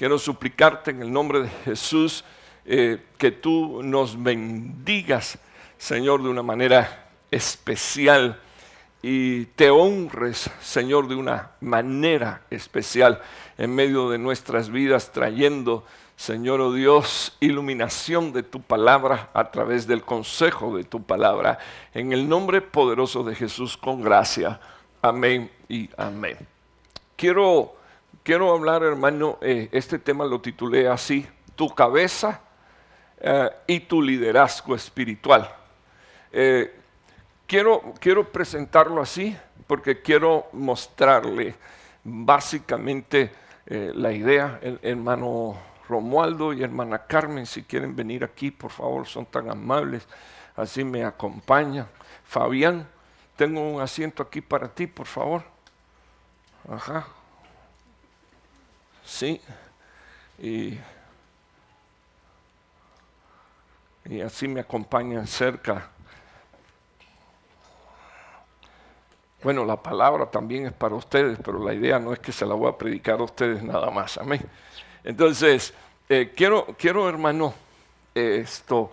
quiero suplicarte en el nombre de Jesús eh, que tú nos bendigas, Señor, de una manera especial y te honres, Señor, de una manera especial en medio de nuestras vidas, trayendo, Señor, oh Dios, iluminación de tu palabra a través del consejo de tu palabra. En el nombre poderoso de Jesús, con gracia. Amén y amén. Quiero, quiero hablar, hermano, eh, este tema lo titulé así, tu cabeza eh, y tu liderazgo espiritual. Eh, quiero, quiero presentarlo así porque quiero mostrarle básicamente la idea, hermano Romualdo y hermana Carmen, si quieren venir aquí, por favor, son tan amables, así me acompañan. Fabián, tengo un asiento aquí para ti, por favor. Ajá. Sí. Y, y así me acompañan cerca. Bueno, la palabra también es para ustedes, pero la idea no es que se la voy a predicar a ustedes nada más. Amén. Entonces, eh, quiero, quiero, hermano, esto,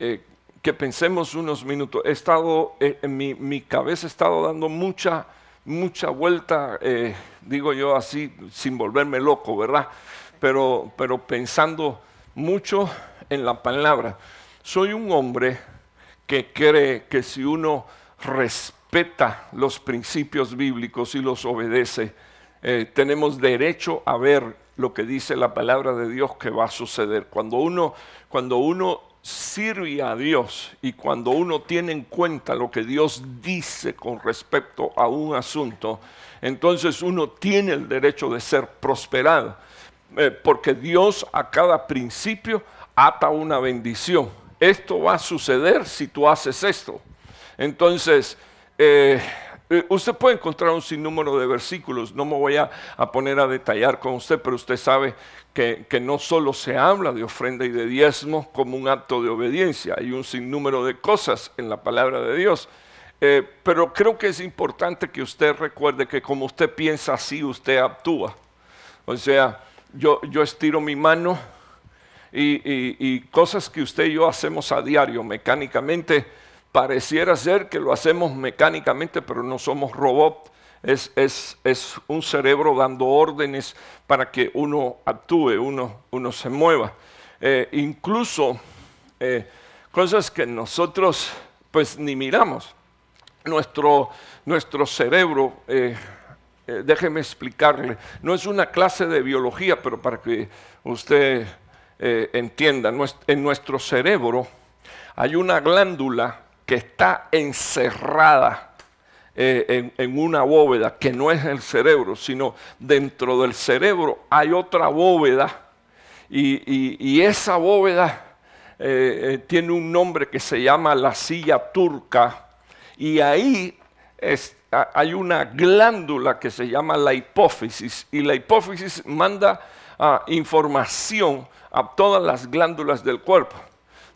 eh, que pensemos unos minutos. He estado, eh, en mi, mi, cabeza ha estado dando mucha, mucha vuelta, eh, digo yo así, sin volverme loco, ¿verdad? Pero, pero pensando mucho en la palabra. Soy un hombre que cree que si uno respeta los principios bíblicos y los obedece, eh, tenemos derecho a ver lo que dice la palabra de Dios que va a suceder. Cuando uno, cuando uno sirve a Dios y cuando uno tiene en cuenta lo que Dios dice con respecto a un asunto, entonces uno tiene el derecho de ser prosperado, eh, porque Dios a cada principio ata una bendición. Esto va a suceder si tú haces esto. Entonces, eh, usted puede encontrar un sinnúmero de versículos, no me voy a, poner a detallar con usted, pero usted sabe que, no solo se habla de ofrenda y de diezmo como un acto de obediencia, hay un sinnúmero de cosas en la palabra de Dios. Eh, pero creo que es importante que usted recuerde que como usted piensa así, usted actúa. O sea, yo, yo estiro mi mano y, y cosas que usted y yo hacemos a diario mecánicamente pareciera ser que lo hacemos mecánicamente, pero no somos robots. Es, es, un cerebro dando órdenes para que uno actúe, uno, uno se mueva. Eh, incluso eh, cosas que nosotros pues ni miramos. Nuestro, nuestro cerebro, eh, déjeme explicarle, no es una clase de biología, pero para que usted entienda, en nuestro cerebro hay una glándula que está encerrada eh, en, una bóveda que no es el cerebro, sino dentro del cerebro hay otra bóveda y, esa bóveda eh, eh, tiene un nombre que se llama la silla turca y ahí hay una glándula que se llama la hipófisis y la hipófisis manda ah, información a todas las glándulas del cuerpo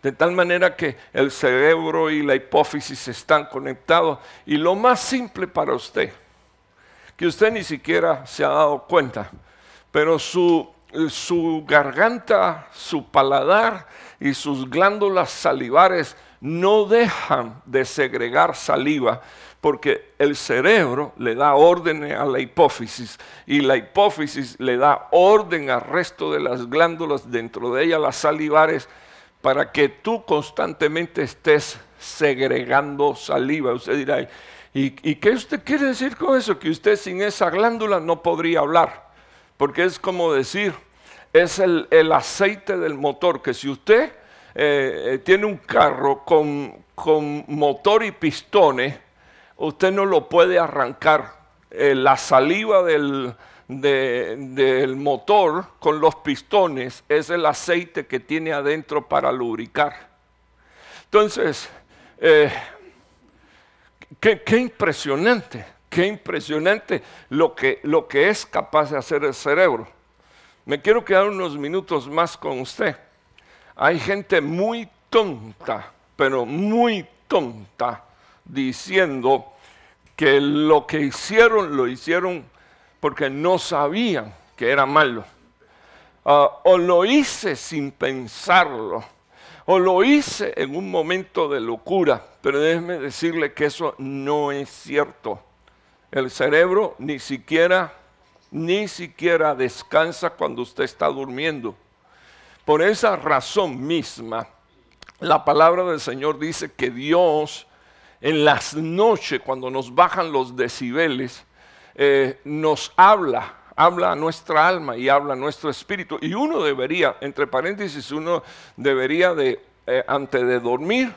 de tal manera que el cerebro y la hipófisis están conectados. Y lo más simple para usted, que usted ni siquiera se ha dado cuenta, pero su, su garganta, su paladar y sus glándulas salivares no dejan de segregar saliva porque el cerebro le da orden a la hipófisis y la hipófisis le da orden al resto de las glándulas, dentro de ella las salivares, para que tú constantemente estés segregando saliva. Usted dirá, ¿y, qué usted quiere decir con eso? Que usted sin esa glándula no podría hablar. Porque es como decir, es el, aceite del motor, que si usted eh, eh, tiene un carro con, con, motor y pistones, usted no lo puede arrancar. Eh, la saliva del, del motor con los pistones es el aceite que tiene adentro para lubricar. Entonces, eh, qué, impresionante, qué impresionante lo que, lo que es capaz de hacer el cerebro. Me quiero quedar unos minutos más con usted. Hay gente muy tonta, pero muy tonta, diciendo que lo que hicieron lo hicieron porque no sabían que era malo. ah, o lo hice sin pensarlo, o lo hice en un momento de locura, pero déjeme decirle que eso no es cierto. El cerebro ni siquiera, ni siquiera descansa cuando usted está durmiendo. Por esa razón misma, la palabra del Señor dice que Dios en las noches, cuando nos bajan los decibeles, eh, nos habla, habla a nuestra alma y habla a nuestro espíritu. Y uno debería, entre paréntesis, uno debería de, eh, antes de dormir,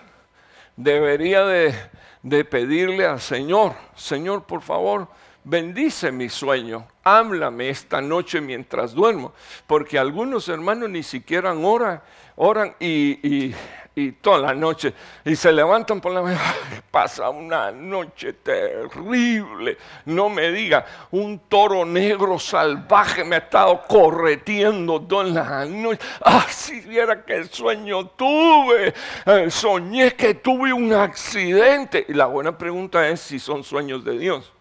debería de, de pedirle al Señor, Señor, por favor, bendice mi sueño, háblame esta noche mientras duermo, porque algunos hermanos ni siquiera oran, oran y toda la noche y se levantan por la mañana, pasa una noche terrible, no me diga, un toro negro salvaje me ha estado correteando toda la noche, ah, si viera qué sueño tuve, eh, soñé que tuve un accidente y la buena pregunta es si son sueños de Dios.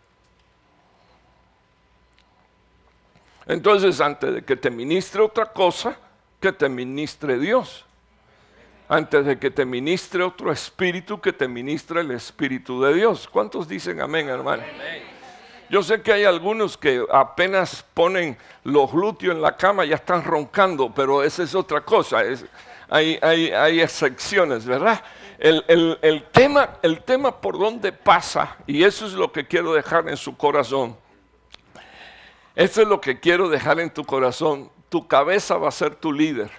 Entonces, antes de que te ministre otra cosa, que te ministre Dios antes de que te ministre otro espíritu, que te ministre el Espíritu de Dios. ¿Cuántos dicen amén, hermano? Yo sé que hay algunos que apenas ponen los glúteos en la cama ya están roncando, pero esa es otra cosa. hay, hay, excepciones, ¿verdad? El, tema, el tema por donde pasa, y eso es lo que quiero dejar en su corazón. Eso es lo que quiero dejar en tu corazón. Tu cabeza va a ser tu líder.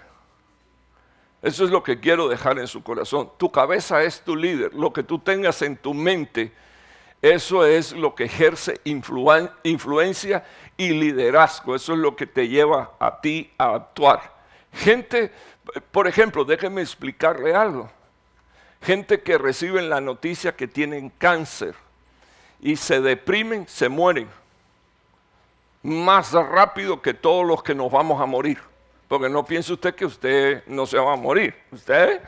Eso es lo que quiero dejar en su corazón. Tu cabeza es tu líder. Lo que tú tengas en tu mente, eso es lo que ejerce influencia y liderazgo. Eso es lo que te lleva a ti a actuar. Gente, por ejemplo, déjeme explicarle algo. Gente que reciben la noticia que tienen cáncer y se deprimen, se mueren. Más rápido que todos los que nos vamos a morir. Porque no piense usted que usted no se va a morir. Usted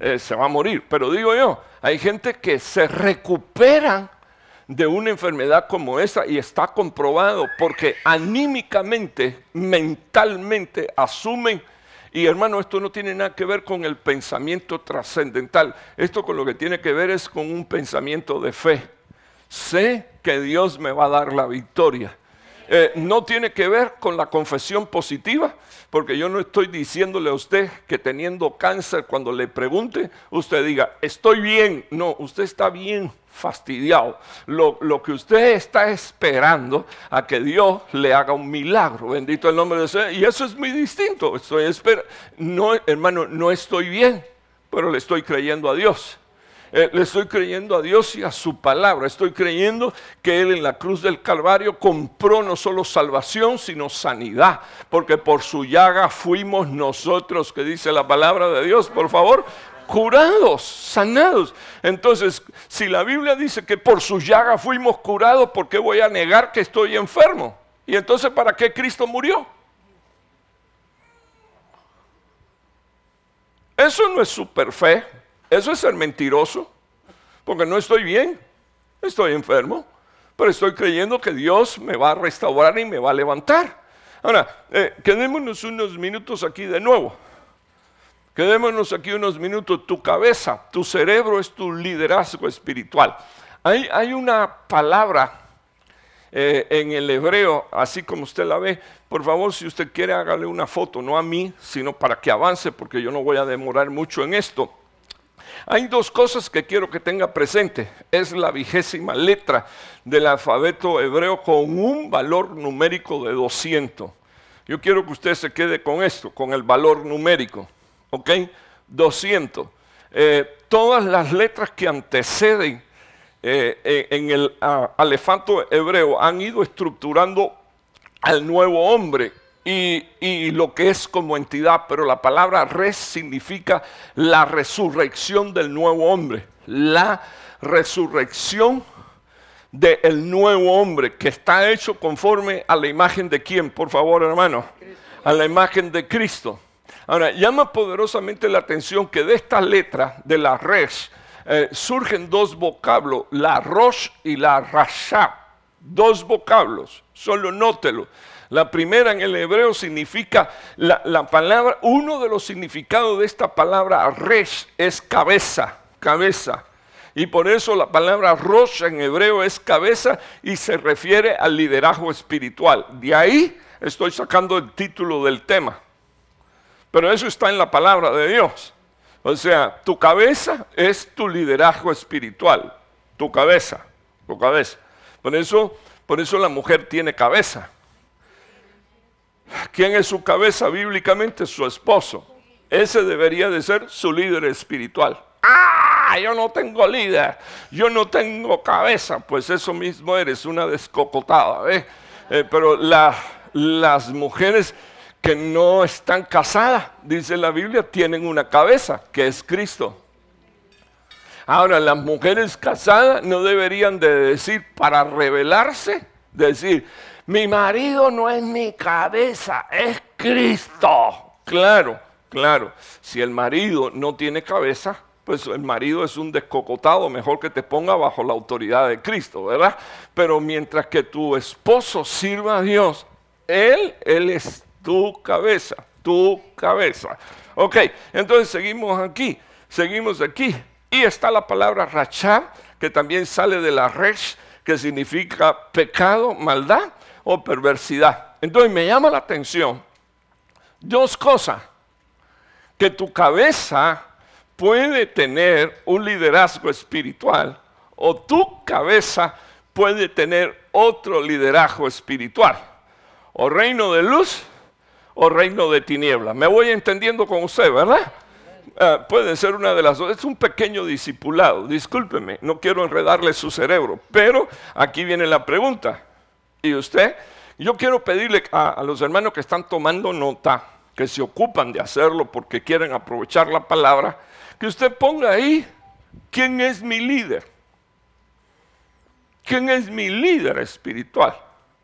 eh, se va a morir. Pero digo yo, hay gente que se recupera de una enfermedad como esa y está comprobado porque anímicamente, mentalmente asumen y hermano, esto no tiene nada que ver con el pensamiento trascendental. Esto con lo que tiene que ver es con un pensamiento de fe. Sé que Dios me va a dar la victoria. Eh, no tiene que ver con la confesión positiva, porque yo no estoy diciéndole a usted que teniendo cáncer, cuando le pregunte, usted diga, estoy bien. No, usted está bien fastidiado. Lo, que usted está esperando a que Dios le haga un milagro. Bendito el nombre de Dios. Y eso es muy distinto. Estoy no, hermano, no estoy bien, pero le estoy creyendo a Dios. Eh, le estoy creyendo a Dios y a su palabra. Estoy creyendo que Él en la cruz del Calvario compró no solo salvación, sino sanidad. Porque por su llaga fuimos nosotros, que dice la palabra de Dios, por favor, curados, sanados. Entonces, si la Biblia dice que por su llaga fuimos curados, ¿por qué voy a negar que estoy enfermo? Y entonces, ¿para qué Cristo murió? Eso no es super fe. Eso es ser mentiroso, porque no estoy bien, estoy enfermo, pero estoy creyendo que Dios me va a restaurar y me va a levantar. Ahora, eh, quedémonos unos minutos aquí de nuevo. Quedémonos aquí unos minutos. Tu cabeza, tu cerebro es tu liderazgo espiritual. Hay, una palabra eh, en el hebreo, así como usted la ve. Por favor, si usted quiere, hágale una foto, no a mí, sino para que avance, porque yo no voy a demorar mucho en esto. Hay dos cosas que quiero que tenga presente. Es la vigésima letra del alfabeto hebreo con un valor numérico de 200. Yo quiero que usted se quede con esto, con el valor numérico. ¿Ok? 200. Eh, todas las letras que anteceden eh, en el alefato hebreo han ido estructurando al nuevo hombre y, lo que es como entidad, pero la palabra res significa la resurrección del nuevo hombre, la resurrección del nuevo hombre que está hecho conforme a la imagen de quién, por favor hermano, a la imagen de Cristo. Ahora, llama poderosamente la atención que de esta letra, de la res, eh, surgen dos vocablos, la rosh y la rasha, dos vocablos, solo nótelo. La primera en el hebreo significa la, palabra, uno de los significados de esta palabra resh es cabeza, cabeza. Y por eso la palabra rosh en hebreo es cabeza y se refiere al liderazgo espiritual. De ahí estoy sacando el título del tema. Pero eso está en la palabra de Dios. O sea, tu cabeza es tu liderazgo espiritual. Tu cabeza, tu cabeza. Por eso, por eso la mujer tiene cabeza. ¿Quién es su cabeza bíblicamente? Su esposo. Ese debería de ser su líder espiritual. ¡Ah! Yo no tengo líder, yo no tengo cabeza. Pues eso mismo eres, una descocotada. ¿eh? pero las mujeres que no están casadas, dice la Biblia, tienen una cabeza, que es Cristo. Ahora, las mujeres casadas no deberían de decir para rebelarse, decir, mi marido no es mi cabeza, es Cristo. Claro, claro. Si el marido no tiene cabeza, pues el marido es un descocotado, mejor que te ponga bajo la autoridad de Cristo, ¿verdad? Pero mientras que tu esposo sirva a Dios, él, él es tu cabeza, tu cabeza. Ok, entonces seguimos aquí, seguimos aquí. Y está la palabra rachá, que también sale de la resh, que significa pecado, maldad o perversidad. Entonces me llama la atención dos cosas. Que tu cabeza puede tener un liderazgo espiritual o tu cabeza puede tener otro liderazgo espiritual. O reino de luz o reino de tinieblas. Me voy entendiendo con usted, ¿verdad? Ah, puede ser una de las dos. Es un pequeño discipulado. Discúlpeme, no quiero enredarle su cerebro. Pero aquí viene la pregunta. ¿Y usted? Yo quiero pedirle a, los hermanos que están tomando nota, que se ocupan de hacerlo porque quieren aprovechar la palabra, que usted ponga ahí quién es mi líder. ¿Quién es mi líder espiritual?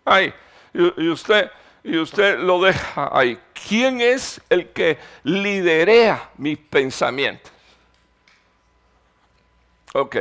Ahí. y usted y usted lo deja ahí. ¿Quién es el que liderea mis pensamientos? Ok,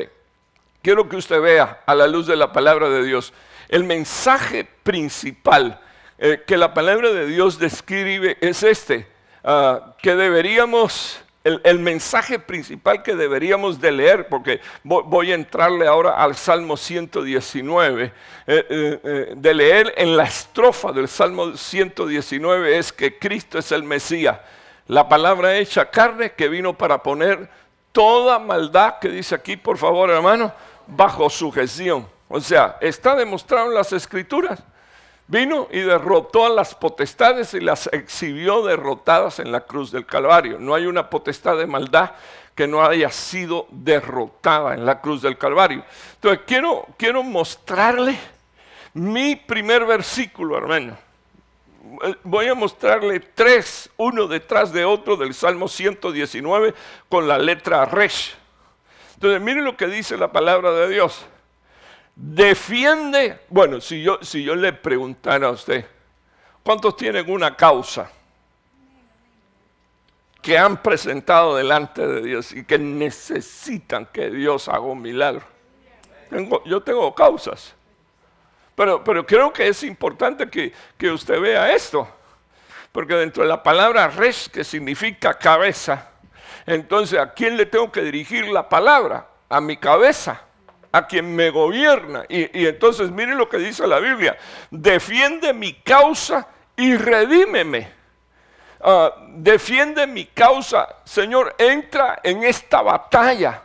quiero que usted vea a la luz de la palabra de Dios el mensaje principal eh, que la palabra de Dios describe es este, ah, que deberíamos el, mensaje principal que deberíamos de leer, porque voy, a entrarle ahora al Salmo 119, eh, eh, eh, de leer en la estrofa del Salmo 119 es que Cristo es el Mesías, la palabra hecha carne que vino para poner toda maldad, que dice aquí por favor hermano, bajo sujeción. O sea, está demostrado en las escrituras Vino y derrotó a las potestades y las exhibió derrotadas en la cruz del Calvario. No hay una potestad de maldad que no haya sido derrotada en la cruz del Calvario. Entonces quiero, quiero mostrarle mi primer versículo, hermano. Voy a mostrarle tres, uno detrás de otro del Salmo 119 con la letra Resh. Entonces miren lo que dice la palabra de Dios defiende, bueno, si yo, si yo le preguntara a usted, ¿cuántos tienen una causa que han presentado delante de Dios y que necesitan que Dios haga un milagro? yo tengo causas, pero, pero creo que es importante que, que usted vea esto, porque dentro de la palabra res, que significa cabeza, entonces ¿a quién le tengo que dirigir la palabra? A mi cabeza a quien me gobierna. Y, entonces miren lo que dice la Biblia. Defiende mi causa y redímeme. Ah, defiende mi causa. Señor, entra en esta batalla.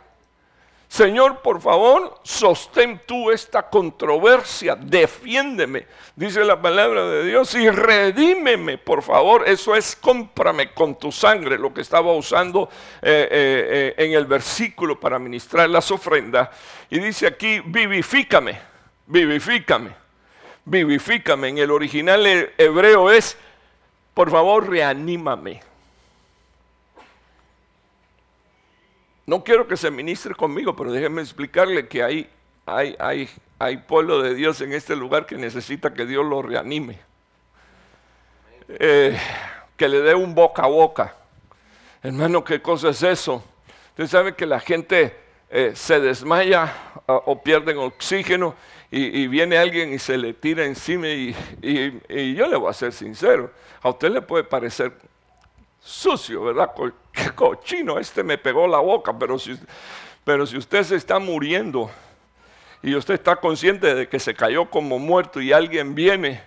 Señor, por favor, sostén tú esta controversia, defiéndeme, dice la palabra de Dios, y redímeme, por favor. Eso es cómprame con tu sangre, lo que estaba usando eh, eh, eh, en el versículo para ministrar las ofrendas. Y dice aquí, vivifícame, vivifícame, vivifícame. En el original hebreo es, por favor, reanímame. No quiero que se ministre conmigo, pero déjeme explicarle que hay, hay, hay, hay pueblo de Dios en este lugar que necesita que Dios lo reanime. Eh, que le dé un boca a boca. Hermano, ¿qué cosa es eso? Usted sabe que la gente eh, se desmaya ah, o pierden oxígeno y, viene alguien y se le tira encima y, yo le voy a ser sincero, a usted le puede parecer sucio, ¿verdad? Qué cochino, este me pegó la boca, pero si, pero si usted se está muriendo y usted está consciente de que se cayó como muerto y alguien viene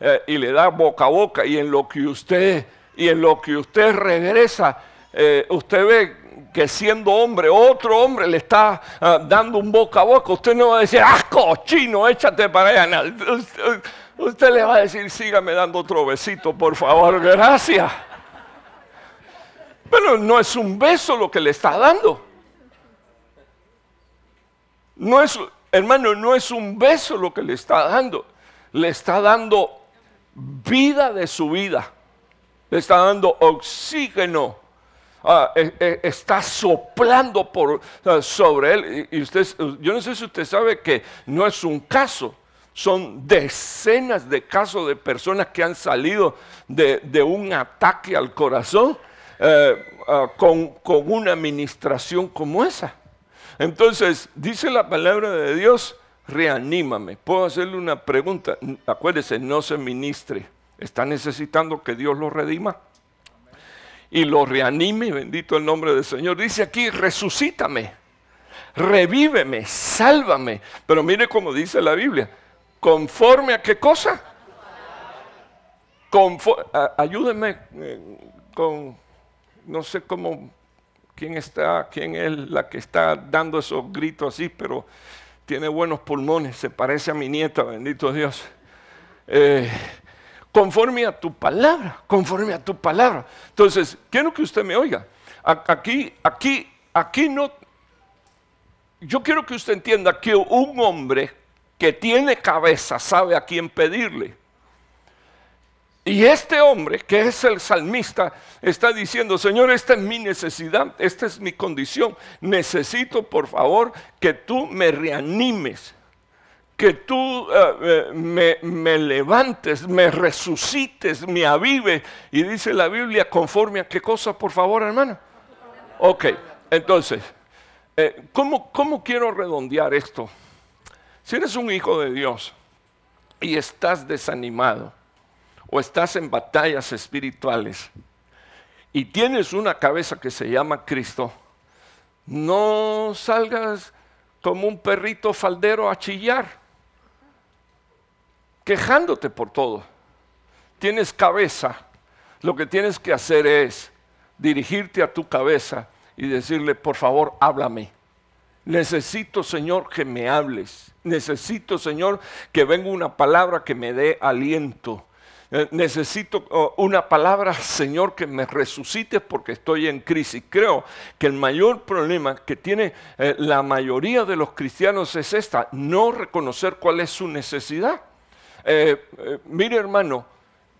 eh, y le da boca a boca y en lo que usted y en lo que usted regresa, eh, usted ve que siendo hombre, otro hombre le está ah, dando un boca a boca, usted no va a decir, ah, cochino, échate para allá. Usted, usted le va a decir, sígame dando otro besito, por favor, gracias. Pero no es un beso lo que le está dando. No es, hermano, no es un beso lo que le está dando. Le está dando vida de su vida. Le está dando oxígeno Ah, eh, eh, está soplando por, ah, sobre él. Y usted, yo no sé si usted sabe que no es un caso, son decenas de casos de personas que han salido de, un ataque al corazón eh, ah, con, una administración como esa. Entonces, dice la palabra de Dios, reanímame. Puedo hacerle una pregunta. Acuérdese, no se ministre. ¿Está necesitando que Dios lo redima? y lo reanime, bendito el nombre del Señor. Dice aquí, resucítame, revíveme, sálvame. Pero mire cómo dice la Biblia, conforme a qué cosa. ayúdeme eh, con, no sé cómo, quién está, quién es la que está dando esos gritos así, pero tiene buenos pulmones, se parece a mi nieta, bendito Dios. Eh, conforme a tu palabra, conforme a tu palabra. Entonces, quiero que usted me oiga. Aquí, aquí, aquí no... Yo quiero que usted entienda que un hombre que tiene cabeza sabe a quién pedirle. Y este hombre, que es el salmista, está diciendo, Señor, esta es mi necesidad, esta es mi condición. Necesito, por favor, que tú me reanimes que tú eh, eh, me, levantes, me resucites, me avive. Y dice la Biblia, conforme a qué cosa, por favor, hermano. Ok, entonces, eh, ¿cómo, ¿cómo quiero redondear esto? Si eres un hijo de Dios y estás desanimado o estás en batallas espirituales y tienes una cabeza que se llama Cristo, no salgas como un perrito faldero a chillar quejándote por todo. Tienes cabeza. Lo que tienes que hacer es dirigirte a tu cabeza y decirle, por favor, háblame. Necesito, Señor, que me hables. Necesito, Señor, que venga una palabra que me dé aliento. Eh, necesito oh, una palabra, Señor, que me resucite porque estoy en crisis. Creo que el mayor problema que tiene eh, la mayoría de los cristianos es esta, no reconocer cuál es su necesidad. Eh, mire hermano,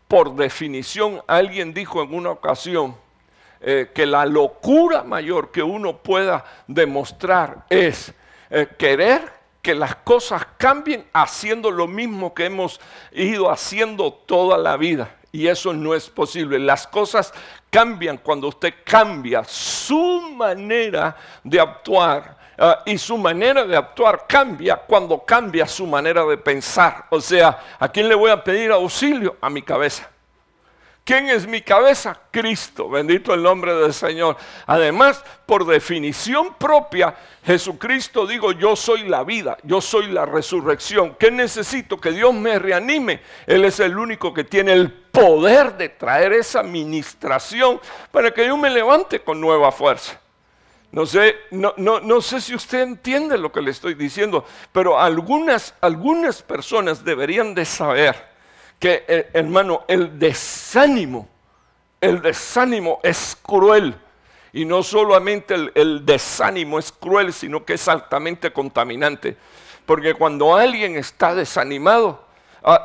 por definición alguien dijo en una ocasión que la locura mayor que uno pueda demostrar es querer que las cosas cambien haciendo lo mismo que hemos ido haciendo toda la vida. Y eso no es posible. Las cosas cambian cuando usted cambia su manera de actuar Ah, y su manera de actuar cambia cuando cambia su manera de pensar. O sea, ¿a quién le voy a pedir auxilio? A mi cabeza. ¿Quién es mi cabeza? Cristo, bendito el nombre del Señor. Además, por definición propia, Jesucristo digo, yo soy la vida, yo soy la resurrección. ¿Qué necesito? Que Dios me reanime. Él es el único que tiene el poder de traer esa ministración para que yo me levante con nueva fuerza. No sé, no, no, sé si usted entiende lo que le estoy diciendo, pero algunas, algunas personas deberían de saber que, eh, hermano, el desánimo, el desánimo es cruel. Y no solamente el, desánimo es cruel, sino que es altamente contaminante. Porque cuando alguien está desanimado, ah,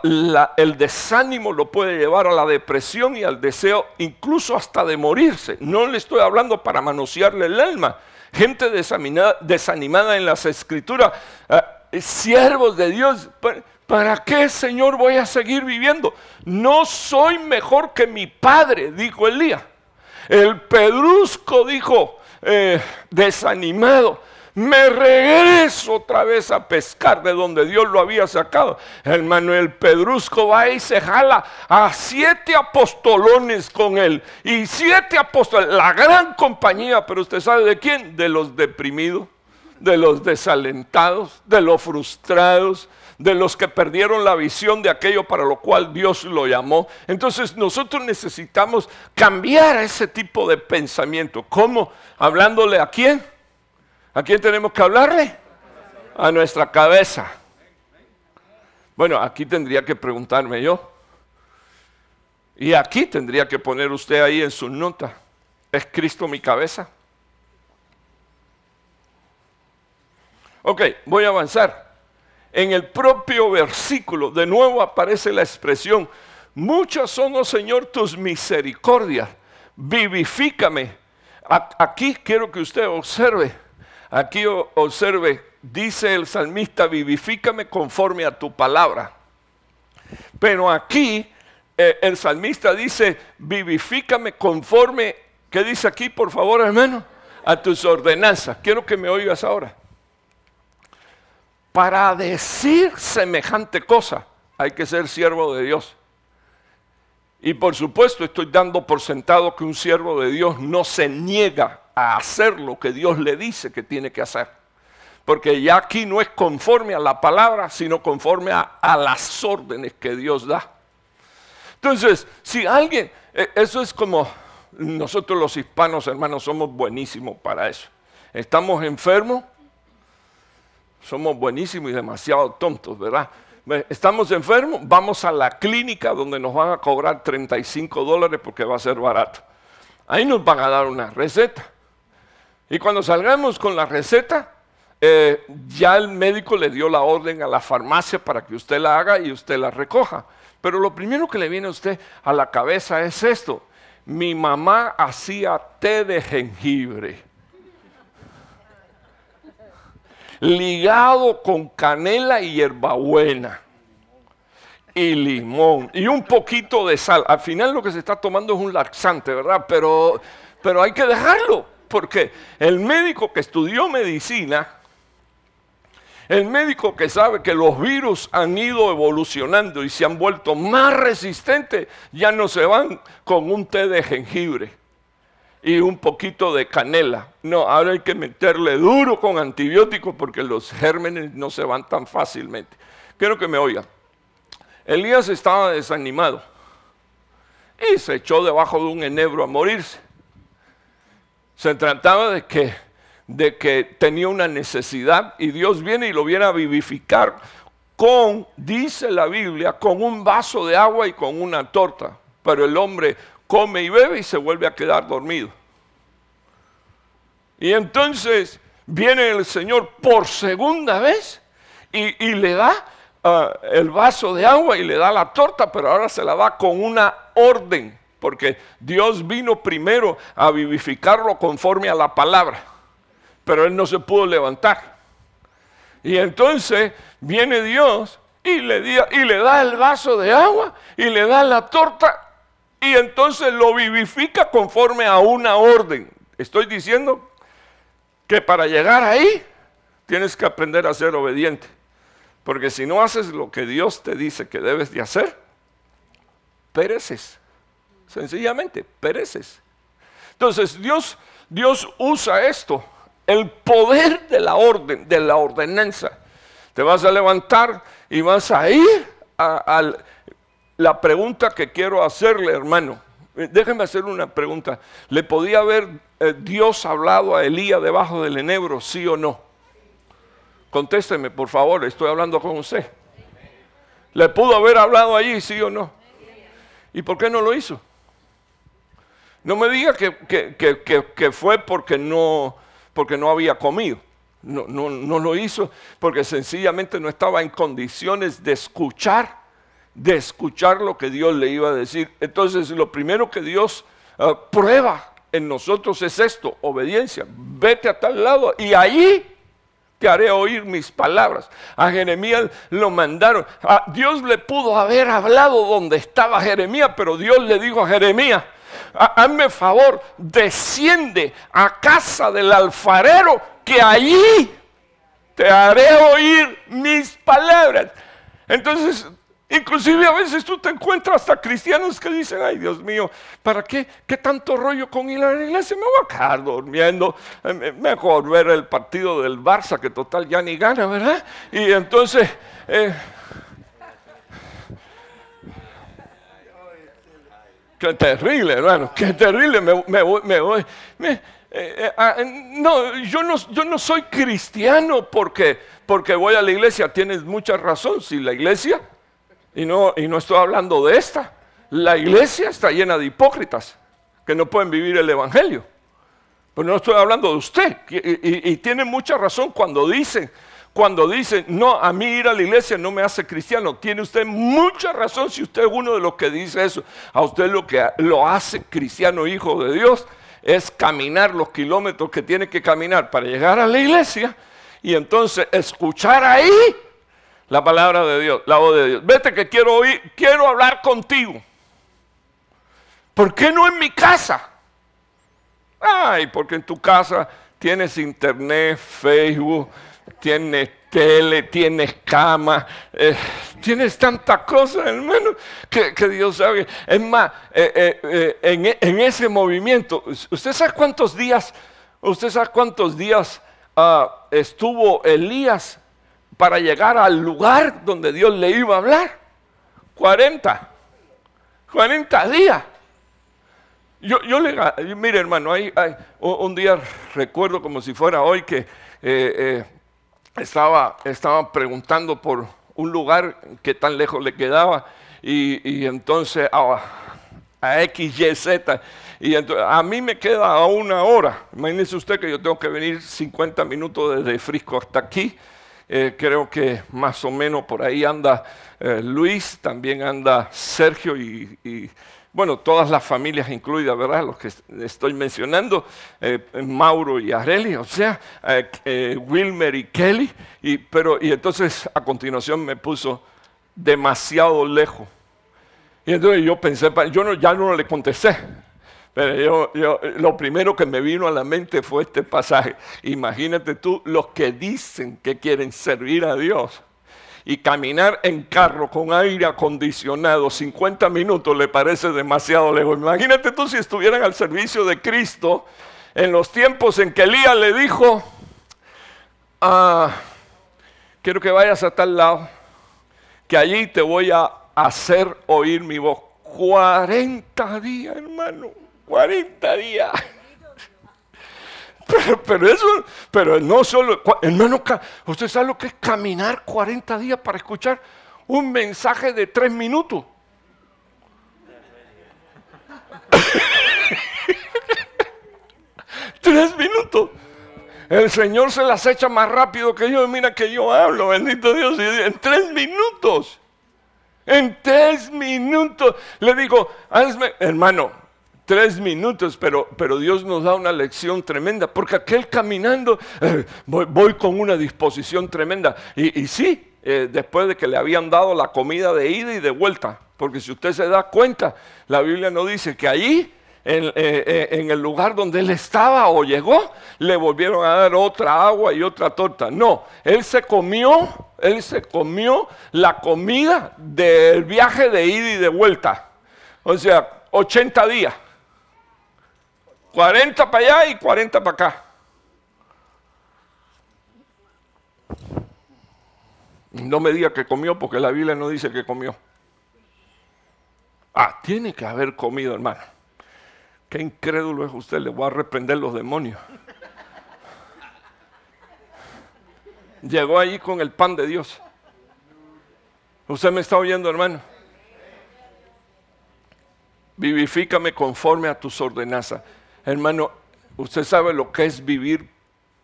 el desánimo lo puede llevar a la depresión y al deseo incluso hasta de morirse. No le estoy hablando para manosearle el alma. Gente desanimada, en las escrituras, ah, siervos de Dios. ¿Para qué, Señor, voy a seguir viviendo? No soy mejor que mi padre, dijo Elías. El pedrusco dijo, eh, desanimado, me regreso otra vez a pescar de donde Dios lo había sacado. Hermano, el pedrusco va y se jala a siete apostolones con él. Y siete apóstoles, la gran compañía, pero usted sabe de quién? De los deprimidos, de los desalentados, de los frustrados, de los que perdieron la visión de aquello para lo cual Dios lo llamó. Entonces nosotros necesitamos cambiar ese tipo de pensamiento. ¿Cómo? Hablándole a quién? ¿A quién tenemos que hablarle? A nuestra cabeza. Bueno, aquí tendría que preguntarme yo. Y aquí tendría que poner usted ahí en su nota. ¿Es Cristo mi cabeza? Ok, voy a avanzar en el propio versículo, de nuevo aparece la expresión, muchas son, oh Señor, tus misericordias, vivifícame. Aquí quiero que usted observe, aquí observe, dice el salmista, vivifícame conforme a tu palabra. Pero aquí eh, el salmista dice, vivifícame conforme, ¿qué dice aquí, por favor, hermano? A tus ordenanzas. Quiero que me oigas ahora. Para decir semejante cosa hay que ser siervo de Dios. Y por supuesto estoy dando por sentado que un siervo de Dios no se niega a hacer lo que Dios le dice que tiene que hacer. Porque ya aquí no es conforme a la palabra, sino conforme a, las órdenes que Dios da. Entonces, si alguien, e, eso es como nosotros los hispanos, hermanos, somos buenísimos para eso. Estamos enfermos, somos buenísimos y demasiado tontos, ¿verdad? Estamos enfermos, vamos a la clínica donde nos van a cobrar 35 dólares porque va a ser barato. Ahí nos van a dar una receta. Y cuando salgamos con la receta, eh, ya el médico le dio la orden a la farmacia para que usted la haga y usted la recoja. Pero lo primero que le viene a usted a la cabeza es esto. Mi mamá hacía té de jengibre. Ligado con canela y hierbabuena y limón y un poquito de sal. Al final lo que se está tomando es un laxante, ¿verdad? Pero, pero hay que dejarlo, porque el médico que estudió medicina, el médico que sabe que los virus han ido evolucionando y se han vuelto más resistentes, ya no se van con un té de jengibre y un poquito de canela. No, ahora hay que meterle duro con antibióticos porque los gérmenes no se van tan fácilmente. Quiero que me oigan. Elías estaba desanimado y se echó debajo de un enebro a morirse. Se trataba de que, de que tenía una necesidad y Dios viene y lo viene a vivificar con, dice la Biblia, con un vaso de agua y con una torta. Pero el hombre come y bebe y se vuelve a quedar dormido. Y entonces viene el Señor por segunda vez y, le da ah, el vaso de agua y le da la torta, pero ahora se la da con una orden, porque Dios vino primero a vivificarlo conforme a la palabra, pero él no se pudo levantar. Y entonces viene Dios y le, y le da el vaso de agua y le da la torta y entonces lo vivifica conforme a una orden. Estoy diciendo que para llegar ahí tienes que aprender a ser obediente. Porque si no haces lo que Dios te dice que debes de hacer, pereces. Sencillamente, pereces. Entonces Dios, Dios usa esto, el poder de la orden, de la ordenanza. Te vas a levantar y vas a ir a, la pregunta que quiero hacerle, hermano. Eh, déjeme hacer una pregunta. ¿Le podía haber eh, Dios hablado a Elías debajo del enebro, sí o no? Contésteme, por favor, estoy hablando con usted. ¿Le pudo haber hablado allí, sí o no? ¿Y por qué no lo hizo? No me diga que, fue porque no, porque no había comido. No, no, no lo hizo porque sencillamente no estaba en condiciones de escuchar de escuchar lo que Dios le iba a decir. Entonces, lo primero que Dios ah, prueba en nosotros es esto, obediencia. Vete a tal lado y ahí te haré oír mis palabras. A Jeremías lo mandaron. A Dios le pudo haber hablado donde estaba Jeremías, pero Dios le dijo a Jeremías, hazme favor, desciende a casa del alfarero que allí te haré oír mis palabras. Entonces, inclusive a veces tú te encuentras hasta cristianos que dicen, ay Dios mío, ¿para qué? ¿Qué tanto rollo con ir a la iglesia? Me voy a quedar durmiendo, eh, mejor ver el partido del Barça, que total ya ni gana, ¿verdad? Y entonces... Eh, Qué terrible, hermano, qué terrible. Me, voy, me voy. Eh, eh, ah, no, yo no, yo no soy cristiano porque, porque voy a la iglesia. Tienes mucha razón. Si la iglesia, y no, y no estoy hablando de esta, la iglesia está llena de hipócritas que no pueden vivir el evangelio. Pero no estoy hablando de usted. Y, tiene mucha razón cuando dicen cuando dice, no, a mí ir a la iglesia no me hace cristiano. Tiene usted mucha razón si usted es uno de los que dice eso. A usted lo que lo hace cristiano, hijo de Dios, es caminar los kilómetros que tiene que caminar para llegar a la iglesia y entonces escuchar ahí la palabra de Dios, la voz de Dios. Vete que quiero oír, quiero hablar contigo. ¿Por qué no en mi casa? Ay, porque en tu casa tienes internet, Facebook, tienes tele, tienes cama, eh, tienes tantas cosas, hermano, que, Dios sabe. Es más, eh, eh, en, ese movimiento, ¿usted sabe cuántos días, usted sabe cuántos días ah, estuvo Elías para llegar al lugar donde Dios le iba a hablar? 40, 40 días. Yo, yo le, mire hermano, hay, un día recuerdo como si fuera hoy que estaba, estaba preguntando por un lugar que tan lejos le quedaba y, entonces a, a X, Y, Z. Y a mí me queda a una hora. Imagínese usted que yo tengo que venir 50 minutos desde Frisco hasta aquí. Eh, creo que más o menos por ahí anda eh, Luis, también anda Sergio y bueno, todas las familias incluidas, ¿verdad? Los que estoy mencionando, eh, Mauro y Areli, o sea, Wilmer y Kelly, y, pero, y entonces a continuación me puso demasiado lejos. Y entonces yo pensé, yo ya no le contesté, pero yo, lo primero que me vino a la mente fue este pasaje. Imagínate tú los que dicen que quieren servir a Dios y caminar en carro con aire acondicionado 50 minutos le parece demasiado lejos. Imagínate tú si estuvieran al servicio de Cristo en los tiempos en que Elías le dijo, ah, quiero que vayas a tal lado, que allí te voy a hacer oír mi voz. 40 días, hermano, 40 días. Pero, eso, pero no solo, hermano, usted sabe lo que es caminar 40 días para escuchar un mensaje de 3 minutos. tres minutos. El Señor se las echa más rápido que yo. Mira que yo hablo, bendito Dios. en tres minutos. En tres minutos. Le digo, hermano, tres minutos, pero, pero Dios nos da una lección tremenda, porque aquel caminando, eh, voy, con una disposición tremenda. Y, sí, eh, después de que le habían dado la comida de ida y de vuelta, porque si usted se da cuenta, la Biblia no dice que allí, en, eh, en el lugar donde él estaba o llegó, le volvieron a dar otra agua y otra torta. No, él se comió, él se comió la comida del viaje de ida y de vuelta. O sea, 80 días. 40 para allá y 40 para acá. No me diga que comió porque la Biblia no dice que comió. Ah, tiene que haber comido, hermano. Qué incrédulo es usted, le voy a reprender los demonios. Llegó allí con el pan de Dios. ¿Usted me está oyendo, hermano? Vivifícame conforme a tus ordenanzas. Hermano, usted sabe lo que es vivir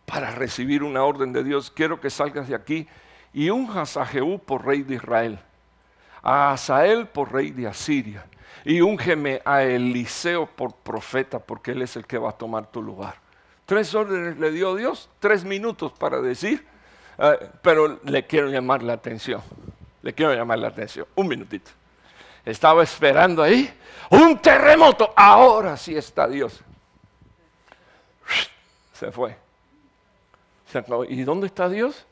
para recibir una orden de Dios. Quiero que salgas de aquí y unjas a Jehú por rey de Israel, a Asael por rey de Asiria, y úngeme a Eliseo por profeta, porque él es el que va a tomar tu lugar. Tres órdenes le dio Dios, tres minutos para decir, eh, pero le quiero llamar la atención. Le quiero llamar la atención. Un minutito. Estaba esperando ahí un terremoto. Ahora sí está Dios se fue. ¿Y dónde está Dios?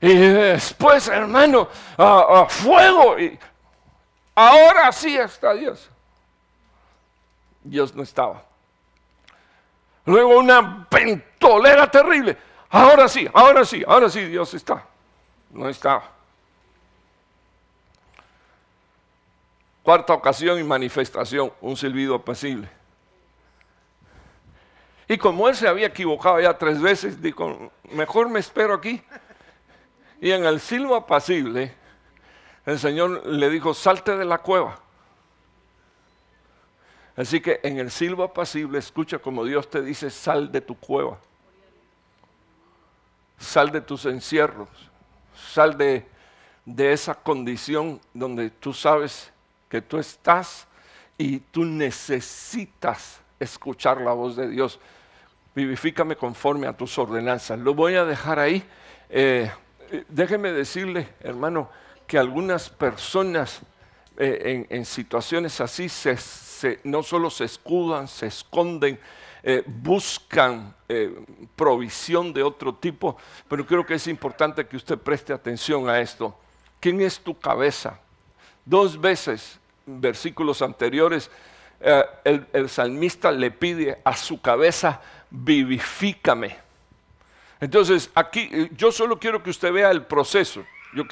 Y después, hermano, a, fuego. Y ahora sí está Dios. Dios no estaba. Luego una ventolera terrible. Ahora sí, ahora sí, ahora sí Dios está. No estaba. Cuarta ocasión y manifestación, un silbido apacible. Y como él se había equivocado ya tres veces, dijo, mejor me espero aquí. Y en el silbo apacible, el Señor le dijo, salte de la cueva. Así que en el silbo apacible, escucha como Dios te dice, sal de tu cueva. Sal de tus encierros. Sal de, de esa condición donde tú sabes que tú estás y tú necesitas escuchar la voz de Dios. Vivifícame conforme a tus ordenanzas. Lo voy a dejar ahí. Eh, déjeme decirle, hermano, que algunas personas eh, en, situaciones así no solo se escudan, se esconden, eh, buscan provisión de otro tipo, pero creo que es importante que usted preste atención a esto. ¿Quién es tu cabeza? Dos veces versículos anteriores, el, salmista le pide a su cabeza, vivifícame. Entonces, aquí eh, yo solo quiero que usted vea el proceso. Yo,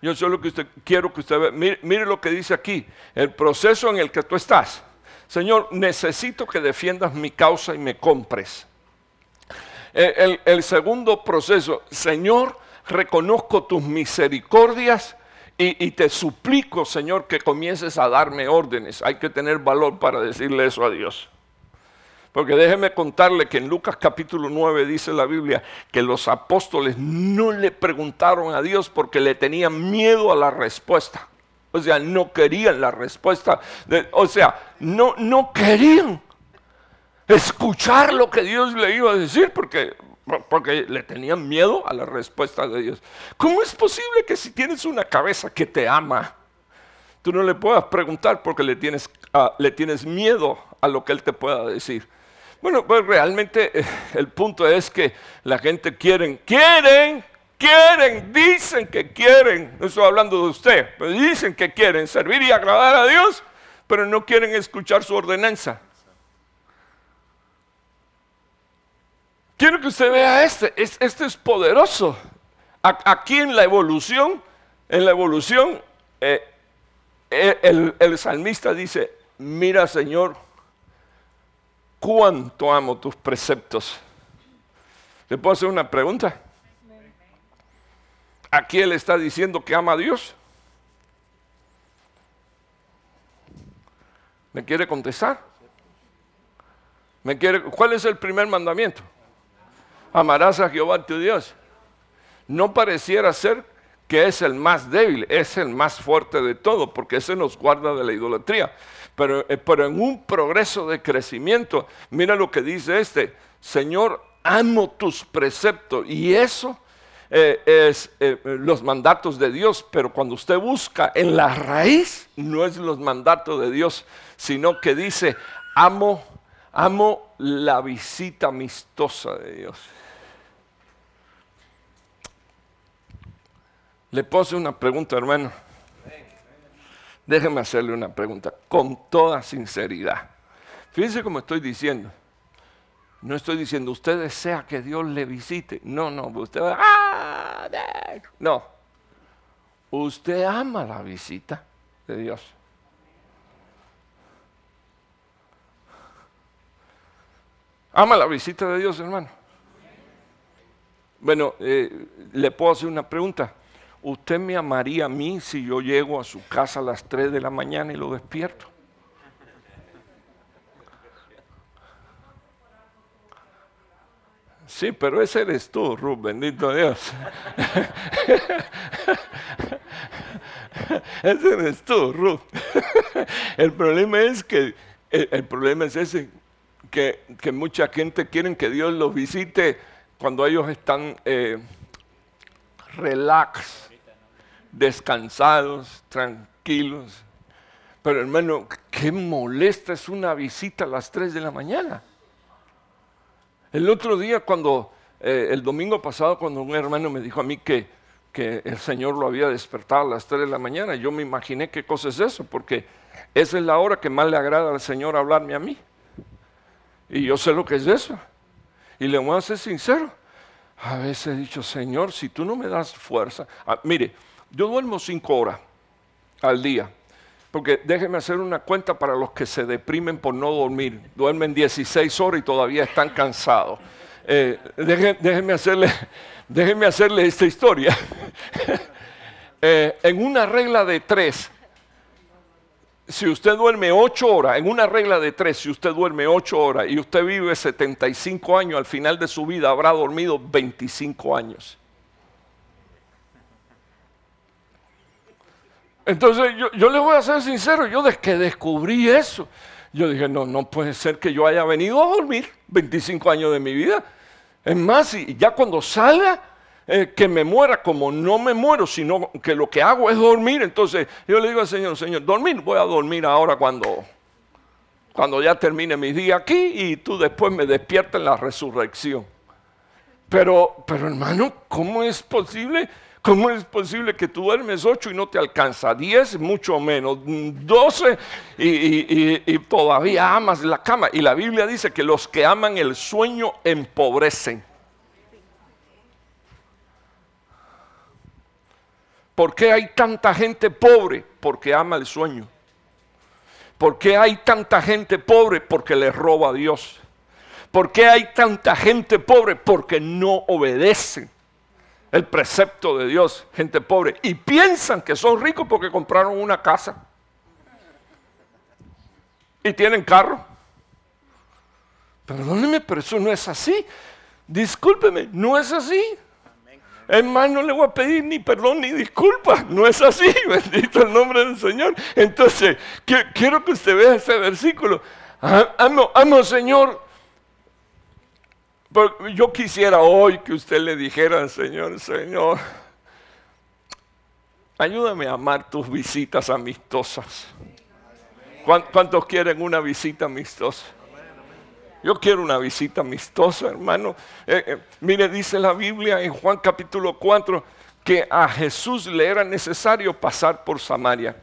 yo solo que usted, quiero que usted vea, mire, lo que dice aquí, el proceso en el que tú estás. Señor, necesito que defiendas mi causa y me compres. Eh, el segundo proceso, Señor, reconozco tus misericordias y, te suplico, Señor, que comiences a darme órdenes. Hay que tener valor para decirle eso a Dios. Porque déjeme contarle que en Lucas capítulo 9 dice la Biblia que los apóstoles no le preguntaron a Dios porque le tenían miedo a la respuesta. O sea, no querían la respuesta. o sea, no, no querían escuchar lo que Dios le iba a decir porque porque le tenían miedo a la respuesta de Dios. ¿Cómo es posible que si tienes una cabeza que te ama, tú no le puedas preguntar porque le tienes, ah, le tienes miedo a lo que Él te pueda decir? Bueno, pues realmente eh, el punto es que la gente quieren, quieren, quieren, dicen que quieren, no estoy hablando de usted, pero dicen que quieren servir y agradar a Dios, pero no quieren escuchar su ordenanza. Quiero que usted vea este, este es poderoso. Aquí en la evolución, en la evolución, eh, eh, el salmista dice, mira Señor, cuánto amo tus preceptos. ¿Le puedo hacer una pregunta? Aquí él está diciendo que ama a Dios. ¿Me quiere contestar? ¿Me quiere, ¿Cuál es el primer mandamiento? amarás a Jehová tu Dios. No pareciera ser que es el más débil, es el más fuerte de todo, porque ese nos guarda de la idolatría. Pero, eh, pero en un progreso de crecimiento, mira lo que dice este, Señor, amo tus preceptos. Y eso eh, es eh, los mandatos de Dios, pero cuando usted busca en la raíz, no es los mandatos de Dios, sino que dice, amo, amo la visita amistosa de Dios. Le puse una pregunta, hermano. Déjeme hacerle una pregunta con toda sinceridad. Fíjense cómo estoy diciendo. No estoy diciendo, usted desea que Dios le visite. No, no, usted va, ¡Ah, no. Usted ama la visita de Dios. ¿Ama la visita de Dios, hermano? Bueno, eh, le puedo hacer una pregunta. ¿Usted me amaría a mí si yo llego a su casa a las 3 de la mañana y lo despierto? Sí, pero ese eres tú, Ruth, bendito Dios. ese eres tú, Ruth. el problema es que, el, problema es ese, que, mucha gente quiere que Dios los visite cuando ellos están eh, relax, descansados, tranquilos. Pero hermano, qué molesta es una visita a las 3 de la mañana. El otro día, cuando, eh, el domingo pasado, cuando un hermano me dijo a mí que, que el Señor lo había despertado a las 3 de la mañana, yo me imaginé qué cosa es eso, porque esa es la hora que más le agrada al Señor hablarme a mí. Y yo sé lo que es eso. Y le voy a ser sincero. A veces he dicho, Señor, si tú no me das fuerza. Ah, mire, yo duermo cinco horas al día. Porque déjeme hacer una cuenta para los que se deprimen por no dormir. Duermen 16 horas y todavía están cansados. Eh, déjeme, hacerle, déjeme hacerle esta historia. Eh, en una regla de tres, si usted duerme 8 horas, en una regla de tres, si usted duerme 8 horas y usted vive 75 años, al final de su vida habrá dormido 25 años. Entonces yo, yo le voy a ser sincero, yo desde que descubrí eso, yo dije, no, no puede ser que yo haya venido a dormir 25 años de mi vida. Es más, y ya cuando salga, eh, que me muera como no me muero, sino que lo que hago es dormir. Entonces yo le digo al Señor, Señor, dormir, voy a dormir ahora cuando, cuando ya termine mi día aquí y tú después me despiertas en la resurrección. Pero, pero hermano, ¿cómo es posible? ¿Cómo es posible que tú duermes ocho y no te alcanza? Diez, mucho menos. Doce y, y, todavía amas la cama. Y la Biblia dice que los que aman el sueño empobrecen. ¿Por qué hay tanta gente pobre? Porque ama el sueño. ¿Por qué hay tanta gente pobre? Porque le roba a Dios. ¿Por qué hay tanta gente pobre? Porque no obedecen el precepto de Dios, gente pobre, y piensan que son ricos porque compraron una casa y tienen carro. Perdóneme, pero eso no es así. Discúlpeme, no es así. Más, no le voy a pedir ni perdón ni disculpa. No es así, bendito el nombre del Señor. Entonces, quiero que usted vea ese versículo. Ah, amo, amo, Señor, yo quisiera hoy que usted le dijera Señor, Señor, ayúdame a amar tus visitas amistosas. ¿Cuántos quieren una visita amistosa? Yo quiero una visita amistosa, hermano. Eh, eh, mire, dice la Biblia en Juan capítulo 4 que a Jesús le era necesario pasar por Samaria.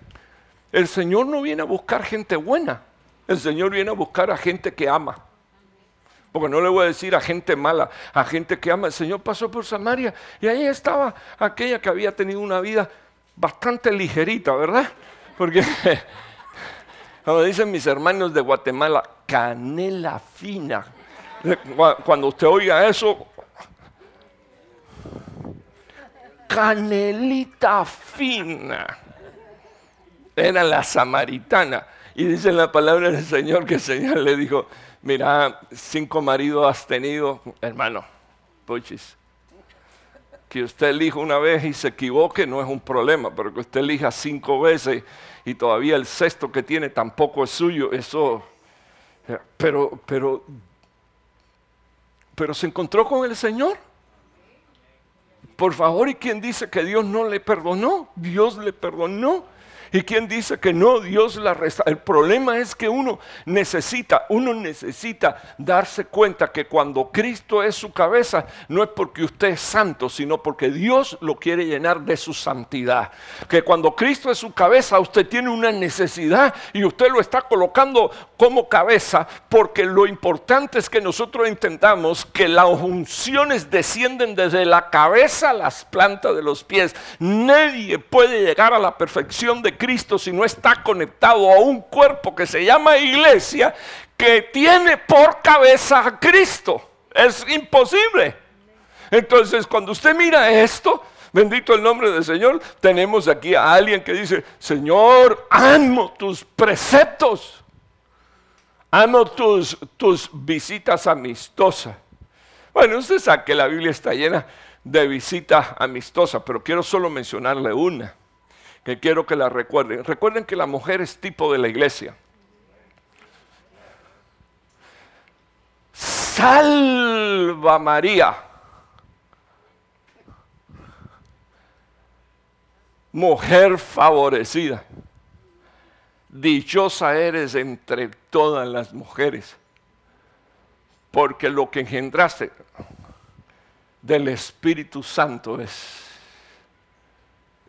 El Señor no viene a buscar gente buena, el Señor viene a buscar a gente que ama. Porque no le voy a decir a gente mala, a gente que ama. El Señor pasó por Samaria y ahí estaba aquella que había tenido una vida bastante ligerita, ¿verdad? Porque, como dicen mis hermanos de Guatemala, canela fina. Cuando usted oiga eso, canelita fina. Era la samaritana. Y dice la palabra del Señor que el Señor le dijo, mira, cinco maridos has tenido, hermano, puchis. Que usted elija una vez y se equivoque no es un problema, pero que usted elija cinco veces y todavía el sexto que tiene tampoco es suyo, eso. Pero, pero, pero se encontró con el Señor. Por favor, ¿y quién dice que Dios no le perdonó? Dios le perdonó. ¿Y quién dice que no? Dios la resta. El problema es que uno necesita, uno necesita darse cuenta que cuando Cristo es su cabeza, no es porque usted es santo, sino porque Dios lo quiere llenar de su santidad. Que cuando Cristo es su cabeza, usted tiene una necesidad y usted lo está colocando como cabeza, porque lo importante es que nosotros entendamos que las unciones descienden desde la cabeza a las plantas de los pies. Nadie puede llegar a la perfección de Cristo si no está conectado a un cuerpo que se llama iglesia, que tiene por cabeza a Cristo. Es imposible. Entonces, cuando usted mira esto, bendito el nombre del Señor, tenemos aquí a alguien que dice, Señor, amo tus preceptos, amo tus, tus visitas amistosas. Bueno, usted sabe que la Biblia está llena de visitas amistosas, pero quiero solo mencionarle una que quiero que la recuerden. Recuerden que la mujer es tipo de la iglesia. Salva María. Mujer favorecida. Dichosa eres entre todas las mujeres. porque lo que engendraste del Espíritu Santo es...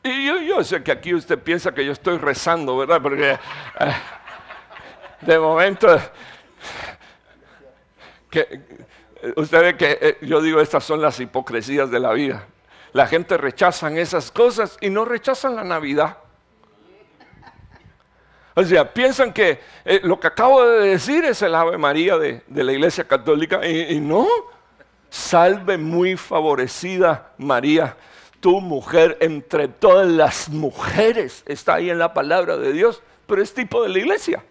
Y yo, sé que aquí usted piensa que yo estoy rezando, ¿verdad? Porque eh, de momento, que, usted ve que eh, yo digo, estas son las hipocresías de la vida. La gente rechazan esas cosas y no rechazan la Navidad. O sea, piensan que eh, lo que acabo de decir es el Ave María de, la Iglesia Católica y, no. Salve muy favorecida María, tu mujer entre todas las mujeres. Está ahí en la palabra de Dios, pero es tipo de la iglesia.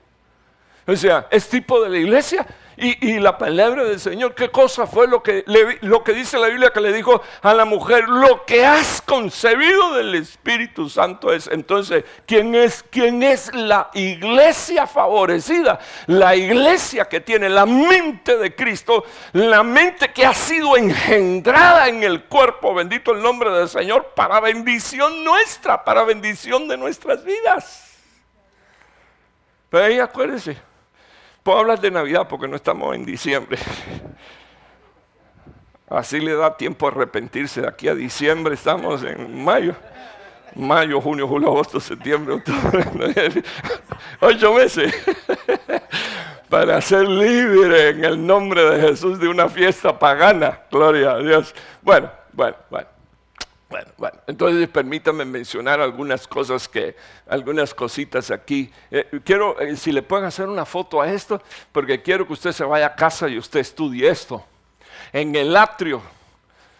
O sea, es tipo de la iglesia y, la palabra del Señor, ¿qué cosa fue lo que, lo que dice la Biblia que le dijo a la mujer? Lo que has concebido del Espíritu Santo es. Entonces, ¿quién es, quién es la iglesia favorecida? La iglesia que tiene la mente de Cristo, la mente que ha sido engendrada en el cuerpo, bendito el nombre del Señor, para bendición nuestra, para bendición de nuestras vidas. Pero ahí acuérdense Puedo hablar de Navidad porque no estamos en diciembre. Así le da tiempo a arrepentirse. De aquí a diciembre estamos en mayo. Mayo, junio, julio, agosto, septiembre, octubre. Ocho meses. Para ser libre en el nombre de Jesús de una fiesta pagana. Gloria a Dios. Bueno, bueno, bueno. Bueno, bueno, entonces permítame mencionar algunas cosas que, algunas cositas aquí. Eh, quiero, eh, si le pueden hacer una foto a esto, porque quiero que usted se vaya a casa y usted estudie esto. En el atrio